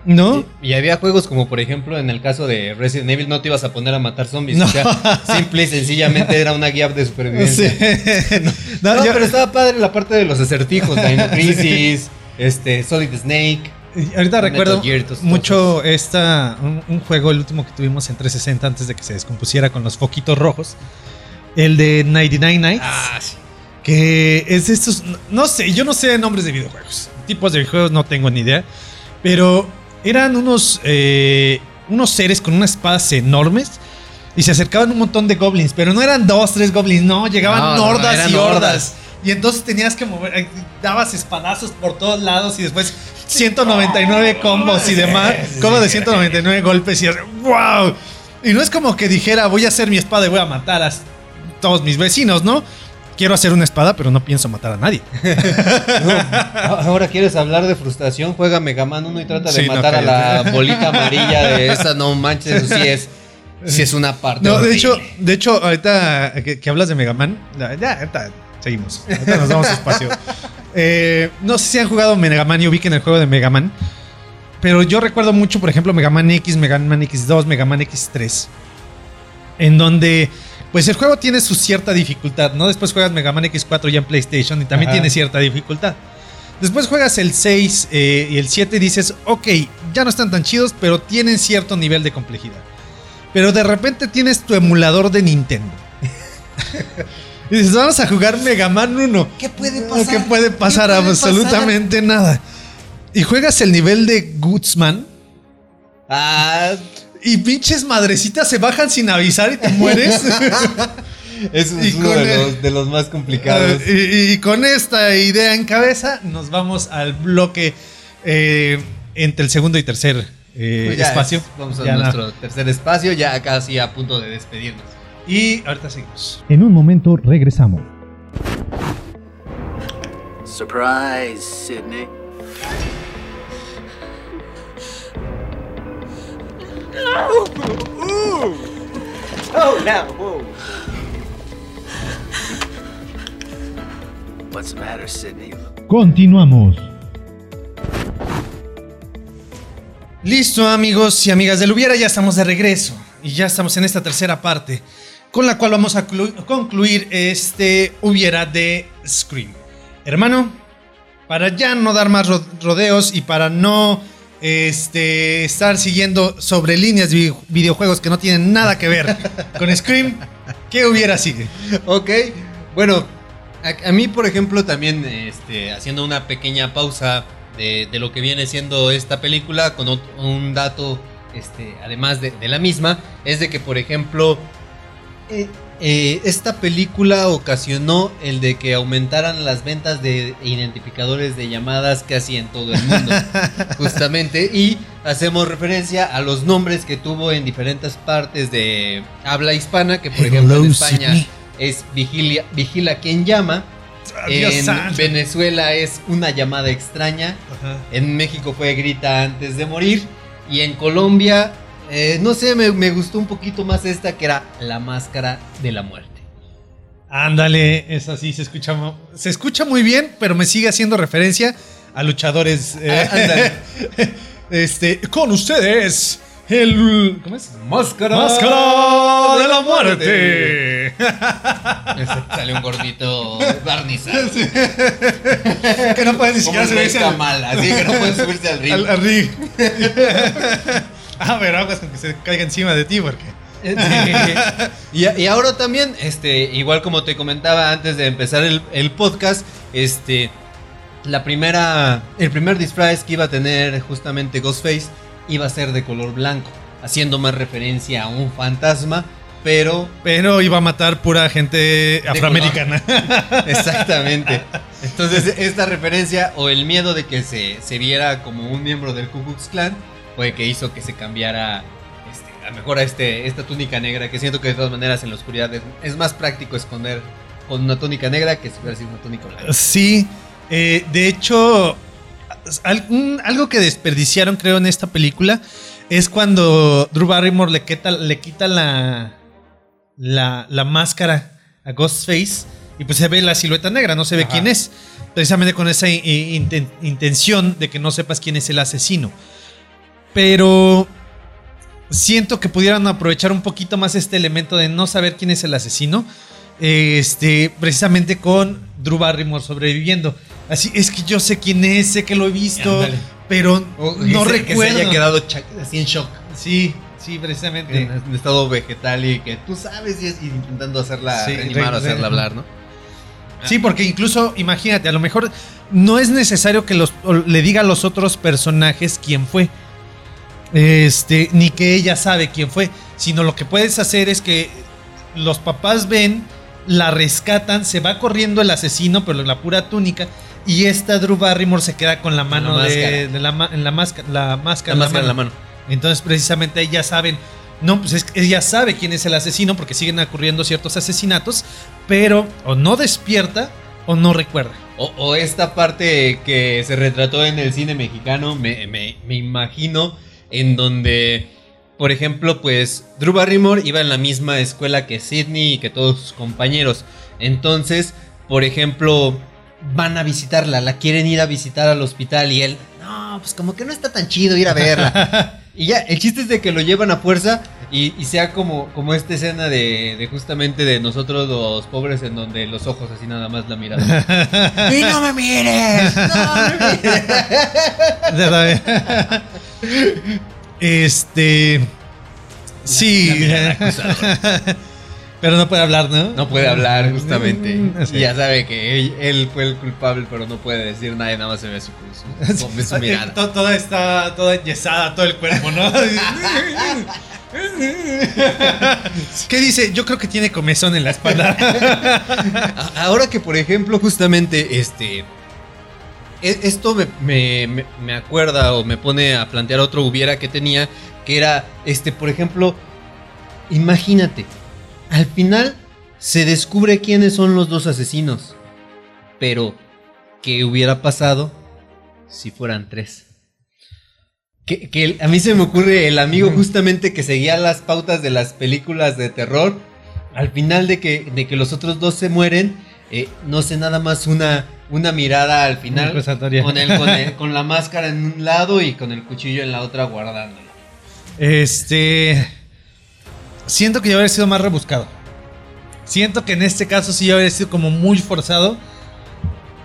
¿no? Y, y había juegos como, por ejemplo, en el caso de Resident Evil, no te ibas a poner a matar zombies. No. O sea, simple y sencillamente era una guía de supervivencia. Sí. No, No, yo- pero estaba padre la parte de los acertijos, Dino Crisis, este, Solid Snake. Ahorita recuerdo mucho esta, un, un juego, el último que tuvimos en 360 antes de que se descompusiera con los foquitos rojos. El de 99 Nights. Ah, sí. Que es de estos. No sé, yo no sé nombres de videojuegos. Tipos de videojuegos no tengo ni idea. Pero eran unos. eh, unos seres con unas espadas enormes. Y se acercaban un montón de goblins. Pero no eran dos, tres goblins. No, llegaban No, hordas y hordas. hordas. Y entonces tenías que mover. eh, Dabas espadazos por todos lados. Y después 199 combos y demás. Combos de 199 golpes. Y ¡wow! Y no es como que dijera, voy a hacer mi espada y voy a matar a todos mis vecinos, ¿no? Quiero hacer una espada, pero no pienso matar a nadie. Ah, Ahora quieres hablar de frustración, juega Mega Man 1 y trata de Sí, no, matar a la bolita amarilla de esa, no manches, sí es, sí es una parte. No, de hecho, de hecho, ahorita que, que hablas de Mega Man, ya, ya, ahorita seguimos. Ahorita nos damos espacio. Eh, no sé si han jugado Mega Man y ubiquen el juego de Mega Man. Pero yo recuerdo mucho, por ejemplo, Mega Man X, Mega Man X2, Mega Man X3. En donde, pues el juego tiene su cierta dificultad, ¿no? Después juegas Mega Man X4 ya en PlayStation y también Ajá. tiene cierta dificultad. Después juegas el 6 eh, y el 7 y dices, ok, ya no están tan chidos, pero tienen cierto nivel de complejidad. Pero de repente tienes tu emulador de Nintendo. y dices, vamos a jugar Mega Man 1. ¿Qué puede pasar? ¿Qué puede pasar? ¿Qué puede Absolutamente nada. Y juegas el nivel de Goodsman. Ah, Y pinches madrecitas se bajan sin avisar y te mueres. es, uno con de el- los, de los más complicados. y, y- y con esta idea en cabeza, nos vamos al bloque eh, entre el segundo y tercer eh, Pues espacio. es- vamos a Ya nuestro tercer espacio, ya casi a punto de despedirnos. Y ahorita seguimos. En un momento regresamos. Surprise, Sydney. Oh, now, whoa. What's the matter, Sydney? Continuamos. Listo, amigos y amigas del Hubiera, ya estamos de regreso. Y ya estamos en esta tercera parte, con la cual vamos a clu- concluir este Hubiera de Scream. Hermano, para ya no dar más ro- rodeos y para no este, estar siguiendo sobre líneas de vi- videojuegos que no tienen nada que ver con Scream, ¿qué hubiera sigue? Ok, bueno, a, a mí por ejemplo también este, haciendo una pequeña pausa de, de lo que viene siendo esta película con un dato este, además de, de la misma, es de que por ejemplo eh, eh, esta película ocasionó el de que aumentaran las ventas de identificadores de llamadas casi en todo el mundo, justamente, y hacemos referencia a los nombres que tuvo en diferentes partes de habla hispana, que por ejemplo en España Sydney. es Vigilia, Vigila quien llama, en. Venezuela es una llamada extraña, Ajá. en México fue Grita antes de morir. Y en Colombia, eh, no sé, me, me gustó un poquito más esta que era La Máscara de la Muerte. Ándale, es así, se escucha, se escucha muy bien, pero me sigue haciendo referencia a luchadores. eh, Ah, ándale. este, con ustedes, el. ¿Cómo es? Máscara, Máscara de la muerte. Sale un gordito barnizado. que no pueden ni siquiera subirse al, así que no pueden subirse al ring. al- al ring. ah, pero aguas con que se caiga encima de ti, porque. y, y ahora también, este, igual como te comentaba antes de empezar el, el podcast, este, la primera, el primer disfraz que iba a tener justamente Ghostface iba a ser de color blanco, haciendo más referencia a un fantasma, pero Pero iba a matar pura gente afroamericana. exactamente. Entonces esta referencia o el miedo de que se, se viera como un miembro del Ku Klux Klan fue que hizo que se cambiara. este, a mejor a este, esta túnica negra, que siento que de todas maneras en la oscuridad es, es más práctico esconder con una túnica negra que si hubiera sido una túnica blanca. Sí, eh, de hecho, algo que desperdiciaron creo en esta película es cuando Drew Barrymore le quita, le quita la, la, la máscara a Ghostface y pues se ve la silueta negra, no se ve Ajá. quién es. Precisamente con esa intención de que no sepas quién es el asesino. Pero siento que pudieran aprovechar un poquito más este elemento de no saber quién es el asesino. Este, precisamente con Drew Barrymore sobreviviendo. Así es que yo sé quién es, sé que lo he visto, pero O no recuerdo. Que se haya quedado así en shock. Sí, sí, precisamente. En, en estado vegetal y que tú sabes y, es- y intentando hacerla Sí, reanimar o hacerla hablar, ¿no? Sí, porque incluso, imagínate, a lo mejor no es necesario que los, le diga a los otros personajes quién fue. Este, ni que ella sabe quién fue. Sino lo que puedes hacer es que los papás ven, la rescatan, se va corriendo el asesino, pero en la pura túnica. Y esta Drew Barrymore se queda con la mano la de, la, en la máscara, la máscara, La máscara en la mano. entonces, precisamente ellas saben. No, pues es ella sabe quién es el asesino porque siguen ocurriendo ciertos asesinatos, pero o no despierta o no recuerda. O, o esta parte que se retrató en el cine mexicano, me, me- me imagino, en donde, por ejemplo, pues Drew Barrymore iba en la misma escuela que Sidney y que todos sus compañeros. Entonces, por ejemplo, van a visitarla, la quieren ir a visitar al hospital y él, no, pues como que no está tan chido ir a verla. y ya, el chiste es de que lo llevan a fuerza y, y sea como, como esta escena de, de justamente de nosotros los pobres en donde los ojos así nada más la miran. ¡Y no me mires! ¡No me mires! este. Sí. pero no puede hablar, ¿no? No puede hablar, justamente. Mm, sí. Y ya sabe que él, él fue el culpable, pero no puede decir nada, nada más se ve su, su, su- su mirada. To- Toda está toda enyesada, todo el cuerpo, ¿no? ¿Qué dice? Yo creo que tiene comezón en la espalda. Ahora que, por ejemplo, justamente, este. E- Esto me, me- me- acuerda o me pone a plantear otro hubiera que tenía, que era, este, por ejemplo, imagínate, al final se descubre quiénes son los dos asesinos, pero, ¿qué hubiera pasado si fueran tres? Que, que a mí se me ocurre el amigo justamente que seguía las pautas de las películas de terror. Al final de que, de que los otros dos se mueren, eh, no sé, nada más una, una mirada al final con, el, con, el- con la máscara en un lado y con el cuchillo en la otra guardándolo. Este. Siento que yo habría sido más rebuscado. Siento que en este caso sí yo habría sido como muy forzado.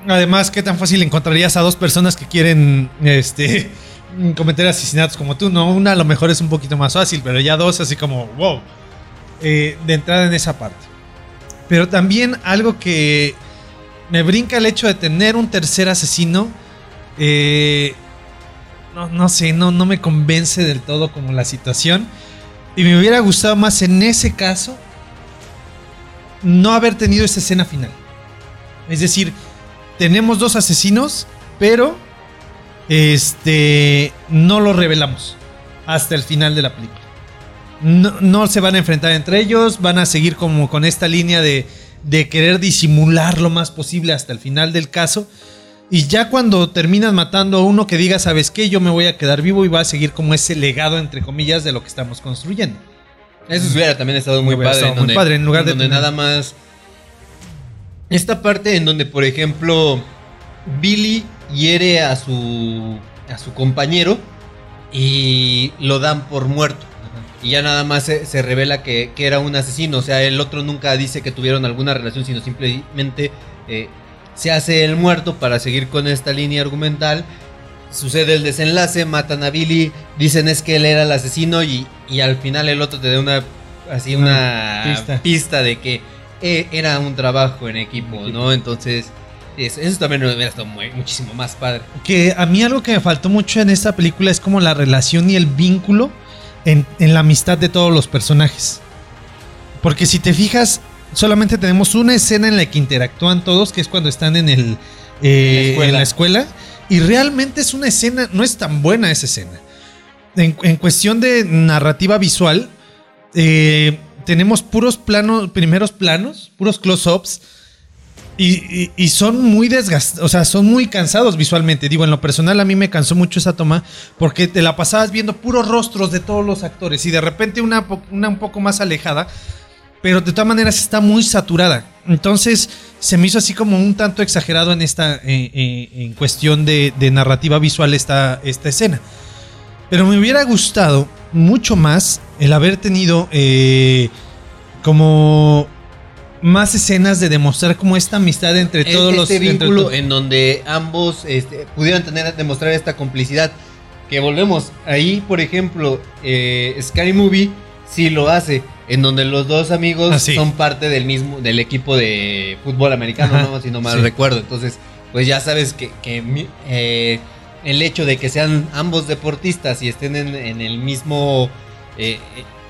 Además, qué tan fácil encontrarías a dos personas que quieren este cometer asesinatos como tú, ¿no? Una a lo mejor es un poquito más fácil, pero ya dos así como, wow. eh, de entrada en esa parte. Pero también algo que me brinca el hecho de tener un tercer asesino. Eh, no, no sé, no, no me convence del todo como la situación. Y me hubiera gustado más en ese caso no haber tenido esa escena final. Es decir, tenemos dos asesinos, pero este no lo revelamos hasta el final de la película. No, no se van a enfrentar entre ellos, van a seguir como con esta línea de, de querer disimular lo más posible hasta el final del caso. Y ya cuando terminas matando a uno que diga, ¿sabes qué? Yo me voy a quedar vivo y va a seguir como ese legado, entre comillas, de lo que estamos construyendo. Eso hubiera también estado muy padre. estado muy padre, en lugar de donde tener- nada más. Esta parte en donde, por ejemplo, Billy hiere a su, a su compañero y lo dan por muerto. Y ya nada más se, se revela que, que era un asesino. O sea, el otro nunca dice que tuvieron alguna relación, sino simplemente eh, se hace el muerto para seguir con esta línea argumental. Sucede el desenlace, matan a Billy, dicen es que él era el asesino y, y al final el otro te da una así una pista. pista. de que eh, era un trabajo en equipo, ¿no? Entonces, eso, eso también hubiera estado muy- muchísimo más padre. Que a mí algo que me faltó mucho en esta película es como la relación y el vínculo en, en la amistad de todos los personajes. Porque si te fijas, solamente tenemos una escena en la que interactúan todos, que es cuando están en el eh, En la escuela. en la escuela. Y realmente es una escena, no es tan buena esa escena. En, en cuestión de narrativa visual, eh, tenemos puros planos, primeros planos, puros close-ups. Y, son muy desgastados, o sea, son muy cansados visualmente. Digo, en lo personal a mí me cansó mucho esa toma porque te la pasabas viendo puros rostros de todos los actores y de repente una, una un poco más alejada, pero de todas maneras está muy saturada. Entonces se me hizo así como un tanto exagerado en esta, eh, eh, en cuestión de, de narrativa visual esta, esta escena. Pero me hubiera gustado mucho más el haber tenido eh, como más escenas de demostrar como esta amistad entre todos los este vínculo en donde ambos este, pudieran tener demostrar esta complicidad que volvemos ahí por ejemplo eh, Scary Movie sí lo hace en donde los dos amigos Ah, sí. son parte del mismo, del equipo de fútbol americano, Ajá, ¿no? Si no mal sí. recuerdo. Entonces, pues ya sabes que, eh, el hecho de que sean ambos deportistas y estén en, en el mismo. eh,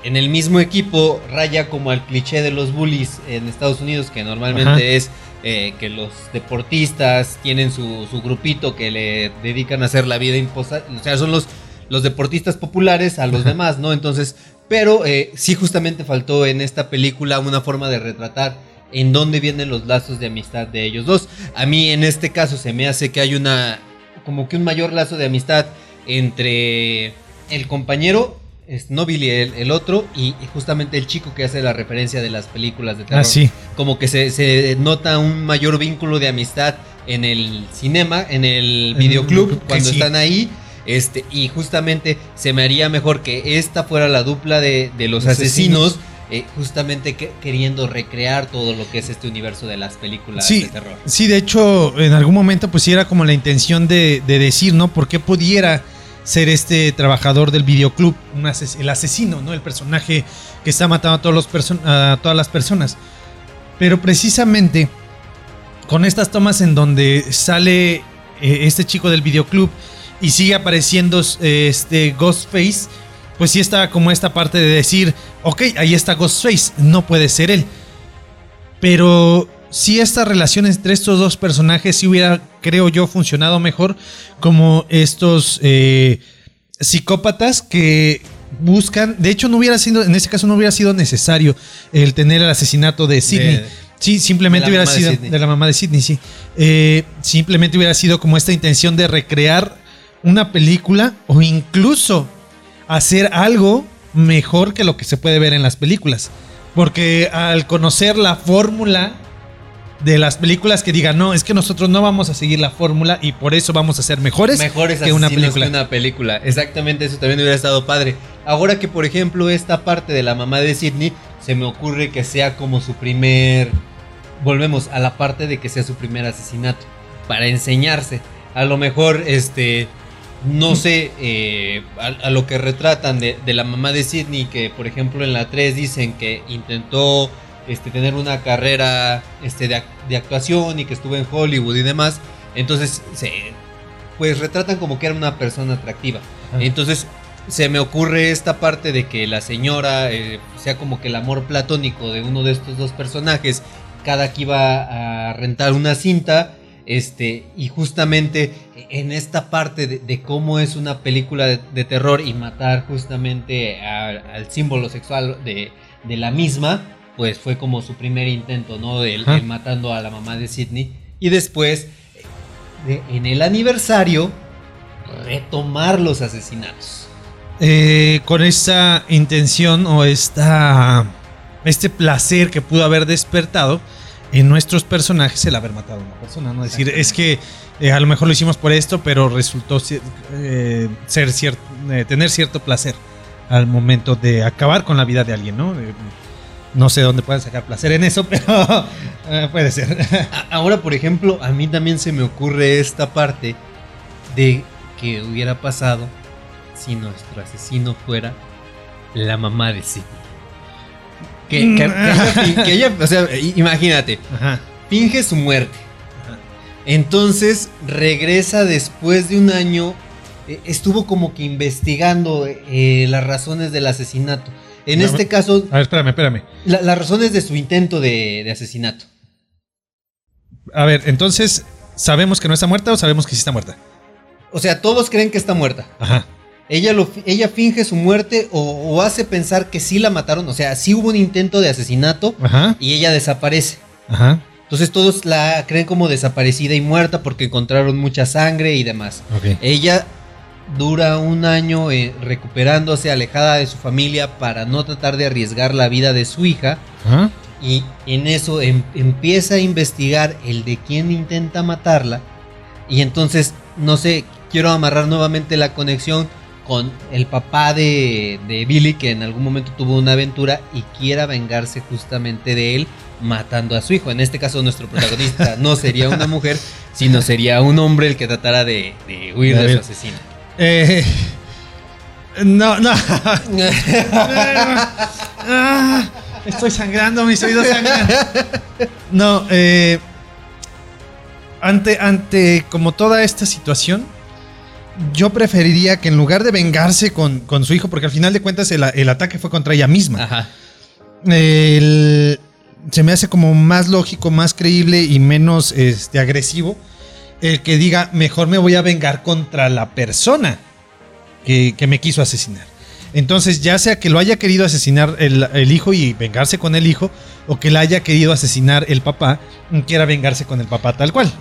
en el mismo equipo raya como al cliché de los bullies en Estados Unidos, que normalmente Ajá. es eh, que los deportistas tienen su, su grupito que le dedican a hacer la vida imposible. O sea, son los, los deportistas populares a los Ajá. demás, ¿no? Entonces, pero eh, sí justamente faltó en esta película una forma de retratar en dónde vienen los lazos de amistad de ellos dos. A mí en este caso se me hace que hay una, como que un mayor lazo de amistad entre el compañero, es no Billy, el, el otro, y, y justamente el chico que hace la referencia de las películas de terror Ah, sí. como que se, se nota un mayor vínculo de amistad en el cinema, en el videoclub, el- cuando sí. están ahí. Este, y justamente se me haría mejor que esta fuera la dupla de, de los Asesinos. asesinos, eh, justamente que- queriendo recrear todo lo que es este universo de las películas Sí. de terror. Sí, de hecho, en algún momento pues sí era como la intención de, de decir, ¿no? ¿Por qué pudiera ser este trabajador del videoclub el asesino, ¿no? El personaje que está matando a, a todas las personas. Pero precisamente con estas tomas en donde sale eh, este chico del videoclub y sigue apareciendo este Ghostface, pues sí está como esta parte de decir, ok, ahí está Ghostface, no puede ser él. Pero si esta relación entre estos dos personajes sí hubiera, creo yo, funcionado mejor como estos eh, psicópatas que buscan, de hecho no hubiera sido, en este caso no hubiera sido necesario el tener el asesinato de Sidney. De- sí, simplemente hubiera de sido de la mamá de Sidney, sí. Eh, simplemente hubiera sido como esta intención de recrear una película o incluso hacer algo mejor que lo que se puede ver en las películas. Porque al conocer la fórmula de las películas que digan, no, es que nosotros no vamos a seguir la fórmula y por eso vamos a ser mejores, Mejores que una película. que una película. Exactamente, eso también hubiera estado padre. Ahora que, por ejemplo, esta parte de la mamá de Sidney, se me ocurre que sea como su primer. Volvemos a la parte de que sea su primer asesinato. Para enseñarse. A lo mejor, este. No sé, eh, a, a lo que retratan de, de la mamá de Sidney, que por ejemplo en la 3 dicen que intentó este, tener una carrera este, de, ac- de actuación y que estuvo en Hollywood y demás. Entonces, se, pues retratan como que era una persona atractiva. Ajá. Entonces, se me ocurre esta parte de que la señora eh, sea como que el amor platónico de uno de estos dos personajes. Cada que iba a rentar una cinta. Este, y justamente en esta parte de, de cómo es una película de, de terror y matar justamente a- al símbolo sexual de, de la misma, pues fue como su primer intento, ¿no? El, matando a la mamá de Sidney. Y después, de- en el aniversario, retomar los asesinatos. Eh, con esta intención o esta este placer que pudo haber despertado en nuestros personajes el haber matado a una persona, no decir es que eh, a lo mejor lo hicimos por esto, pero resultó eh, ser cierto, eh, tener cierto placer al momento de acabar con la vida de alguien, ¿no? No sé dónde pueden sacar placer en eso, pero eh, puede ser. Ahora, por ejemplo, a mí también se me ocurre esta parte de que hubiera pasado si nuestro asesino fuera la mamá de Sidney. Que, que- que ella, que ella- o sea, imagínate, Ajá. finge su muerte. Ajá. Entonces regresa después de un año. eh, Estuvo como que investigando eh, las razones del asesinato. En No, este caso, A ver, espérame, espérame. la- las razones de su intento de, de asesinato. A ver, entonces, ¿sabemos que no está muerta o sabemos que sí está muerta? O sea, todos creen que está muerta. Ajá. Ella, lo, ella finge su muerte o, o hace pensar que sí la mataron. O sea, sí hubo un intento de asesinato Ajá. y ella desaparece. Ajá. Entonces todos la creen como desaparecida y muerta porque encontraron mucha sangre y demás. Ok. Ella dura un año eh, recuperándose, alejada de su familia para no tratar de arriesgar la vida de su hija. Y en eso em- empieza a investigar el de quién intenta matarla. Y entonces, no sé, quiero amarrar nuevamente la conexión con el papá de, de Billy, que en algún momento tuvo una aventura y quiera vengarse justamente de él matando a su hijo. En este caso, nuestro protagonista no sería una mujer, sino sería un hombre el que tratara de, de huir de su asesino. Eh, no, no. Ah, estoy sangrando, mis oídos sangran. No, eh, ante, ante como toda esta situación, yo preferiría que en lugar de vengarse con, con su hijo, porque al final de cuentas el, el ataque fue contra ella misma. Ajá. el- se me hace como más lógico, más creíble y menos este, agresivo el que diga, mejor me voy a vengar contra la persona que, que me quiso asesinar. Entonces, ya sea que lo haya querido asesinar el, el hijo y vengarse con el hijo, o que la haya querido asesinar el papá y quiera vengarse con el papá tal cual.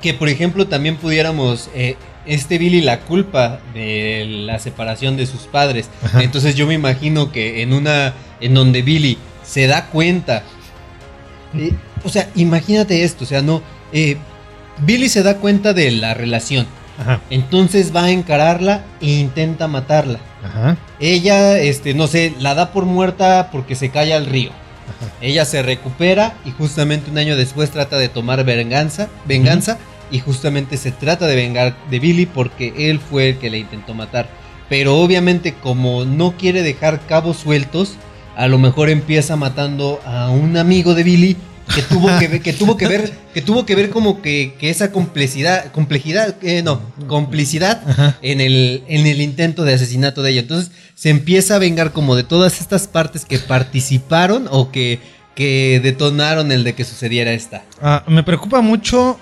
Que por ejemplo también pudiéramos, eh, este Billy la culpa de la separación de sus padres. Ajá. Entonces yo me imagino que en una, en donde Billy se da cuenta, eh, o sea, imagínate esto, o sea, no, eh, Billy se da cuenta de la relación, Ajá, entonces va a encararla e intenta matarla. ajá, Ella, este, no sé, la da por muerta porque se cae al río. Ella se recupera y justamente un año después trata de tomar venganza, venganza y justamente se trata de vengar de Billy porque él fue el que le intentó matar. Pero obviamente como no quiere dejar cabos sueltos, a lo mejor empieza matando a un amigo de Billy que tuvo que ver, que tuvo que ver, que tuvo que ver como que, que esa complejidad, complejidad, eh, no, complicidad Ajá. en el, en el intento de asesinato de ella. Entonces se empieza a vengar como de todas estas partes que participaron o que, que detonaron el de que sucediera esta. Ah, me preocupa mucho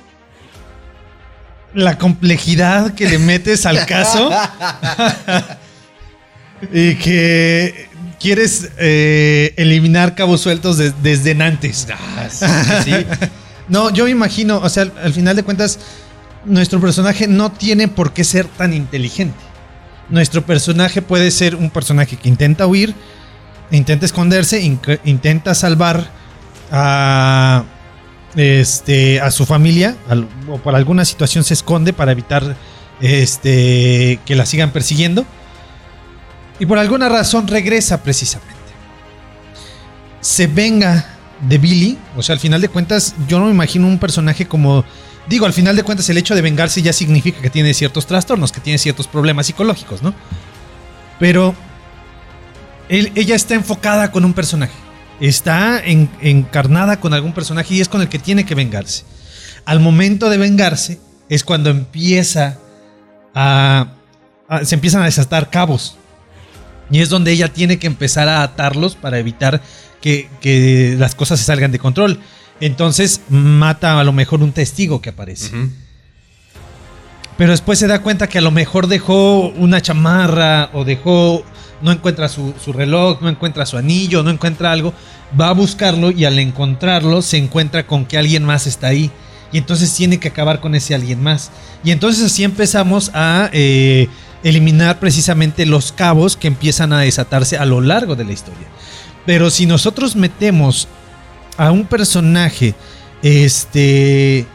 la complejidad que le metes al caso y que quieres eh, eliminar cabos sueltos de- desde antes. Sí, No, yo me imagino, o sea, al, al final de cuentas, nuestro personaje no tiene por qué ser tan inteligente. Nuestro personaje puede ser un personaje que intenta huir, intenta esconderse, inc- intenta salvar a, este, a su familia, al- o por alguna situación se esconde para evitar este, que la sigan persiguiendo. Y por alguna razón regresa precisamente. Se venga de Billy. O sea, al final de cuentas, yo no me imagino un personaje como. Digo, al final de cuentas, el hecho de vengarse ya significa que tiene ciertos trastornos, que tiene ciertos problemas psicológicos, ¿no? Pero. él- ella está enfocada con un personaje. Está en- encarnada con algún personaje y es con el que tiene que vengarse. Al momento de vengarse es cuando empieza a, a- se empiezan a desatar cabos. Y es donde ella tiene que empezar a atarlos para evitar que, que las cosas se salgan de control. Entonces mata a lo mejor un testigo que aparece. Pero después se da cuenta que a lo mejor dejó una chamarra o dejó, no encuentra su, su reloj, no encuentra su anillo, no encuentra algo. Va a buscarlo y al encontrarlo se encuentra con que alguien más está ahí. Y entonces tiene que acabar con ese alguien más. Y entonces así empezamos a eh, eliminar precisamente los cabos que empiezan a desatarse a lo largo de la historia. Pero si nosotros metemos a un personaje, este,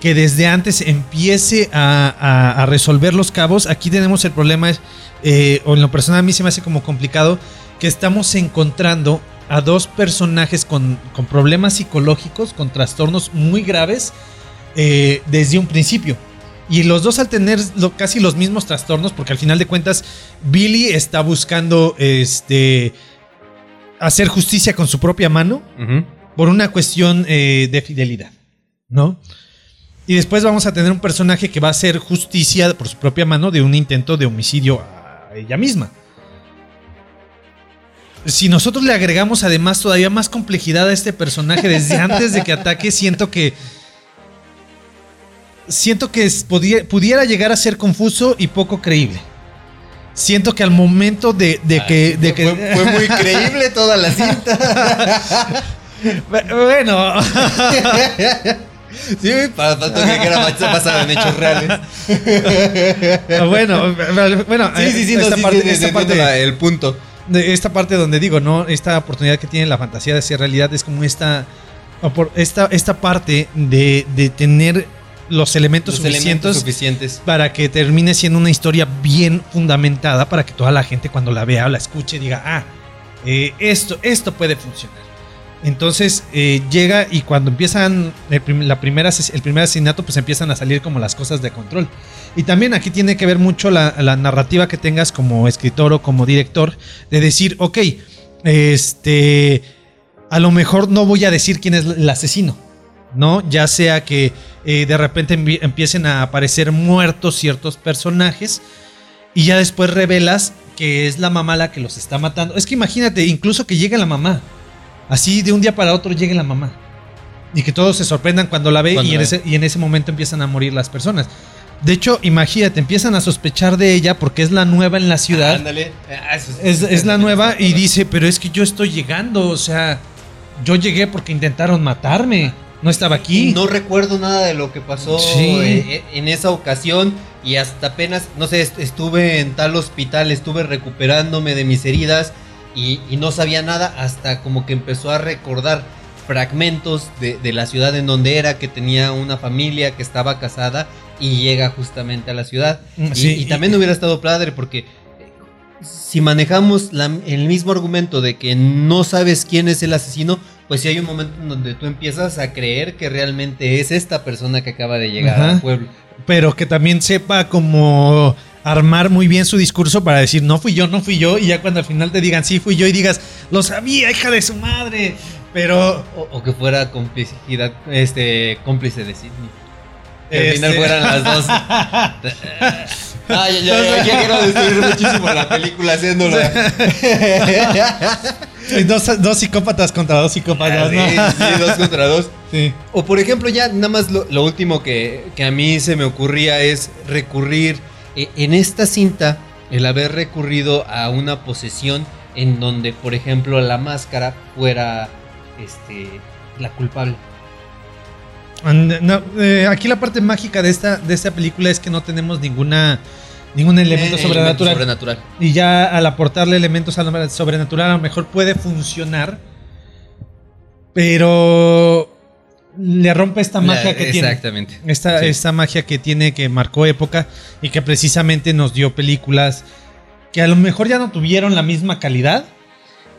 que desde antes empiece a, resolver los cabos, aquí tenemos el problema, eh, o en lo personal a mí se me hace como complicado, que estamos encontrando a dos personajes con, con problemas psicológicos, con trastornos muy graves, eh, desde un principio. Y los dos al tener lo- casi los mismos trastornos, porque al final de cuentas Billy está buscando este, hacer justicia con su propia mano, por una cuestión eh, de fidelidad, ¿no? Y después vamos a tener un personaje que va a hacer justicia por su propia mano de un intento de homicidio a ella misma. Si nosotros le agregamos además todavía más complejidad a este personaje desde antes de que ataque, siento que siento que es- podía- pudiera llegar a ser confuso y poco creíble. Siento que al momento de, de que, de que Fue, fue muy creíble toda la cinta. bueno, Sí, para faltó que era basada en hechos reales. Ah, bueno, bueno, Sí, sí, sí, no, esta parte, sí, esta parte- la- el punto. de esta parte donde digo, ¿no? Esta oportunidad que tiene la fantasía de ser realidad es como esta, esta, esta parte de, de tener los elementos Los suficientes elementos suficientes. para que termine siendo una historia bien fundamentada para que toda la gente cuando la vea o la escuche diga, ah, eh, esto, esto puede funcionar. Entonces eh, llega y cuando empiezan el, prim- la primera, el primer asesinato, pues empiezan a salir como las cosas de control. Y también aquí tiene que ver mucho la, la narrativa que tengas como escritor o como director, de decir, ok, este, a lo mejor no voy a decir quién es el asesino, ¿no? Ya sea que eh, de repente empiecen a aparecer muertos ciertos personajes y ya después revelas que es la mamá la que los está matando. Es que imagínate, incluso que llegue la mamá, así de un día para otro llegue la mamá. Y que todos se sorprendan cuando la ve Cuando y en, ese, y en ese momento empiezan a morir las personas. De hecho, imagínate, empiezan a sospechar de ella porque es la nueva en la ciudad. Ándale. Ah, Es, es la nueva y dice, pero es que yo estoy llegando, o sea, yo llegué porque intentaron matarme, no estaba aquí. No recuerdo nada de lo que pasó Sí. eh, en esa ocasión y hasta apenas, no sé, est- estuve en tal hospital, estuve recuperándome de mis heridas y, y no sabía nada hasta como que empezó a recordar fragmentos de, de la ciudad en donde era, que tenía una familia, que estaba casada y llega justamente a la ciudad. Mm, Y- sí, y, y- también hubiera estado padre porque eh, si manejamos la- el mismo argumento de que no sabes quién es el asesino, pues sí hay un momento en donde tú empiezas a creer que realmente es esta persona que acaba de llegar Ajá. al pueblo. Pero que también sepa como armar muy bien su discurso para decir, no fui yo, no fui yo, y ya cuando al final te digan, sí fui yo, y digas, lo sabía, hija de su madre. Pero O, o que fuera complicidad, este, cómplice de Sidney. Que al final Este- fueran las dos. Ay, ya, ya, ya quiero destruir muchísimo la película haciéndolo. dos, dos psicópatas contra dos psicópatas, sí, ¿no? sí, dos contra dos. Sí. O por ejemplo, ya nada más lo, lo último que, que a mí se me ocurría es recurrir eh, en esta cinta, el haber recurrido a una posesión en donde, por ejemplo, la máscara fuera este, la culpable. No, eh, aquí la parte mágica de esta, de esta película es que no tenemos ninguna ningún elemento Eh, sobrenatural. sobrenatural. Y ya al aportarle elementos al- sobrenatural a lo mejor puede funcionar. Pero le rompe esta magia La- que tiene. Exactamente. Esta, Sí. esta magia que tiene, que marcó época y que precisamente nos dio películas que a lo mejor ya no tuvieron la misma calidad,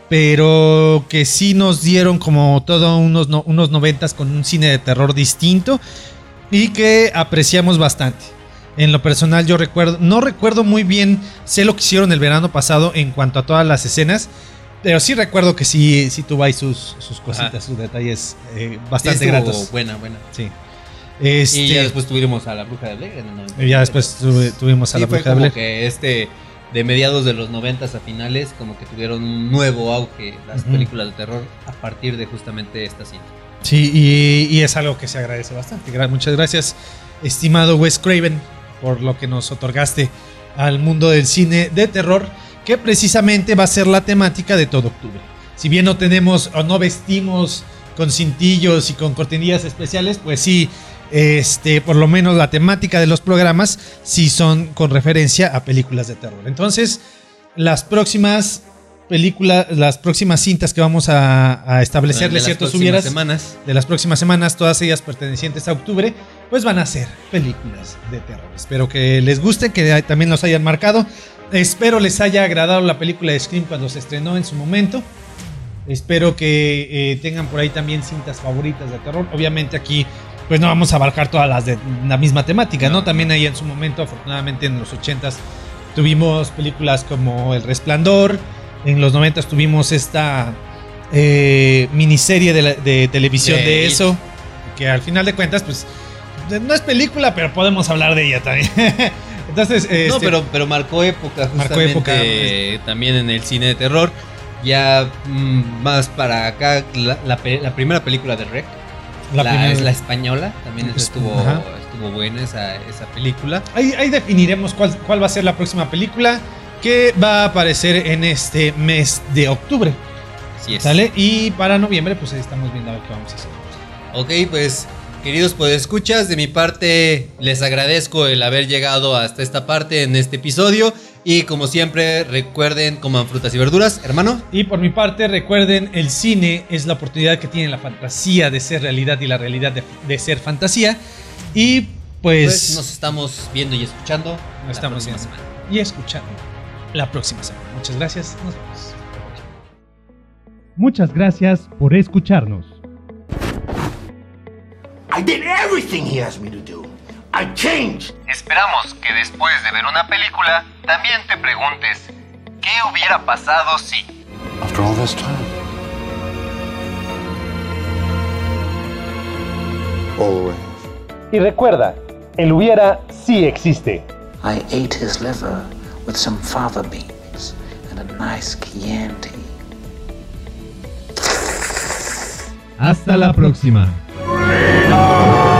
pero que sí nos dieron como todo unos, no- unos noventas con un cine de terror distinto y que apreciamos bastante. En lo personal yo recuerdo, no recuerdo muy bien, sé lo que hicieron el verano pasado en cuanto a todas las escenas, pero sí recuerdo que sí, sí tuvo ahí sus, sus cositas, Ajá. sus detalles eh, bastante gratos. Buena, buena. Sí. Este, Y ya después tuvimos a la bruja de Blair 90. y ya después tuve- tuvimos a Sí, la fue bruja de como Blair. que este de mediados de los 90 a finales como que tuvieron un nuevo auge las Ujú. películas de terror a partir de justamente esta cinta. Sí, y, y es algo que se agradece bastante. Muchas gracias, estimado Wes Craven, por lo que nos otorgaste al mundo del cine de terror, que precisamente va a ser la temática de todo octubre. Si bien no tenemos o no vestimos con cintillos y con cortinillas especiales, pues sí, este, por lo menos la temática de los programas sí son con referencia a películas de terror. Entonces, las próximas películas, las próximas cintas que vamos a, a establecerle De ciertos hubieras semanas. de las próximas semanas, todas ellas pertenecientes a octubre, pues van a ser películas de terror. Espero que les guste, que también los hayan marcado. Espero les haya agradado la película de Scream cuando se estrenó en su momento. Espero que eh, tengan por ahí también cintas favoritas de terror. Obviamente aquí pues no vamos a abarcar todas las de la misma temática, ¿no? También ahí en su momento, afortunadamente en los 80s tuvimos películas como El Resplandor, en los 90s tuvimos esta eh, miniserie de, la- de televisión De eso, que al final de cuentas pues no es película, pero podemos hablar de ella también. Entonces, No, este, pero, pero marcó época Marcó justamente época, también en el cine de terror. Ya mm, más para acá, la, la pe- la primera película de Rec, la la, primera- es la española, también Es- estuvo, ajá. estuvo buena esa, esa película. Ahí, ahí definiremos cuál, cuál va a ser la próxima película que va a aparecer en este mes de octubre. Así es. ¿Sale? Y para noviembre, pues ahí estamos viendo a ver qué vamos a hacer. Ok, pues queridos pues escuchas, de mi parte les agradezco el haber llegado hasta esta parte en este episodio y como siempre recuerden coman frutas y verduras, hermano. Y por mi parte, recuerden, el cine es la oportunidad que tiene la fantasía de ser realidad y la realidad de, de ser fantasía. Y pues, Pues nos estamos viendo y escuchando. nos la estamos próxima viendo semana. y escuchando la próxima semana. Muchas gracias. Nos vemos. Muchas gracias por escucharnos. I did everything he asked me to do. I changed. Esperamos que después de ver una película también te preguntes, ¿qué hubiera pasado si? After all this time. Y recuerda, el hubiera sí existe. I ate his liver with some fava beans and a nice Chianti. Hasta la próxima. Freedom!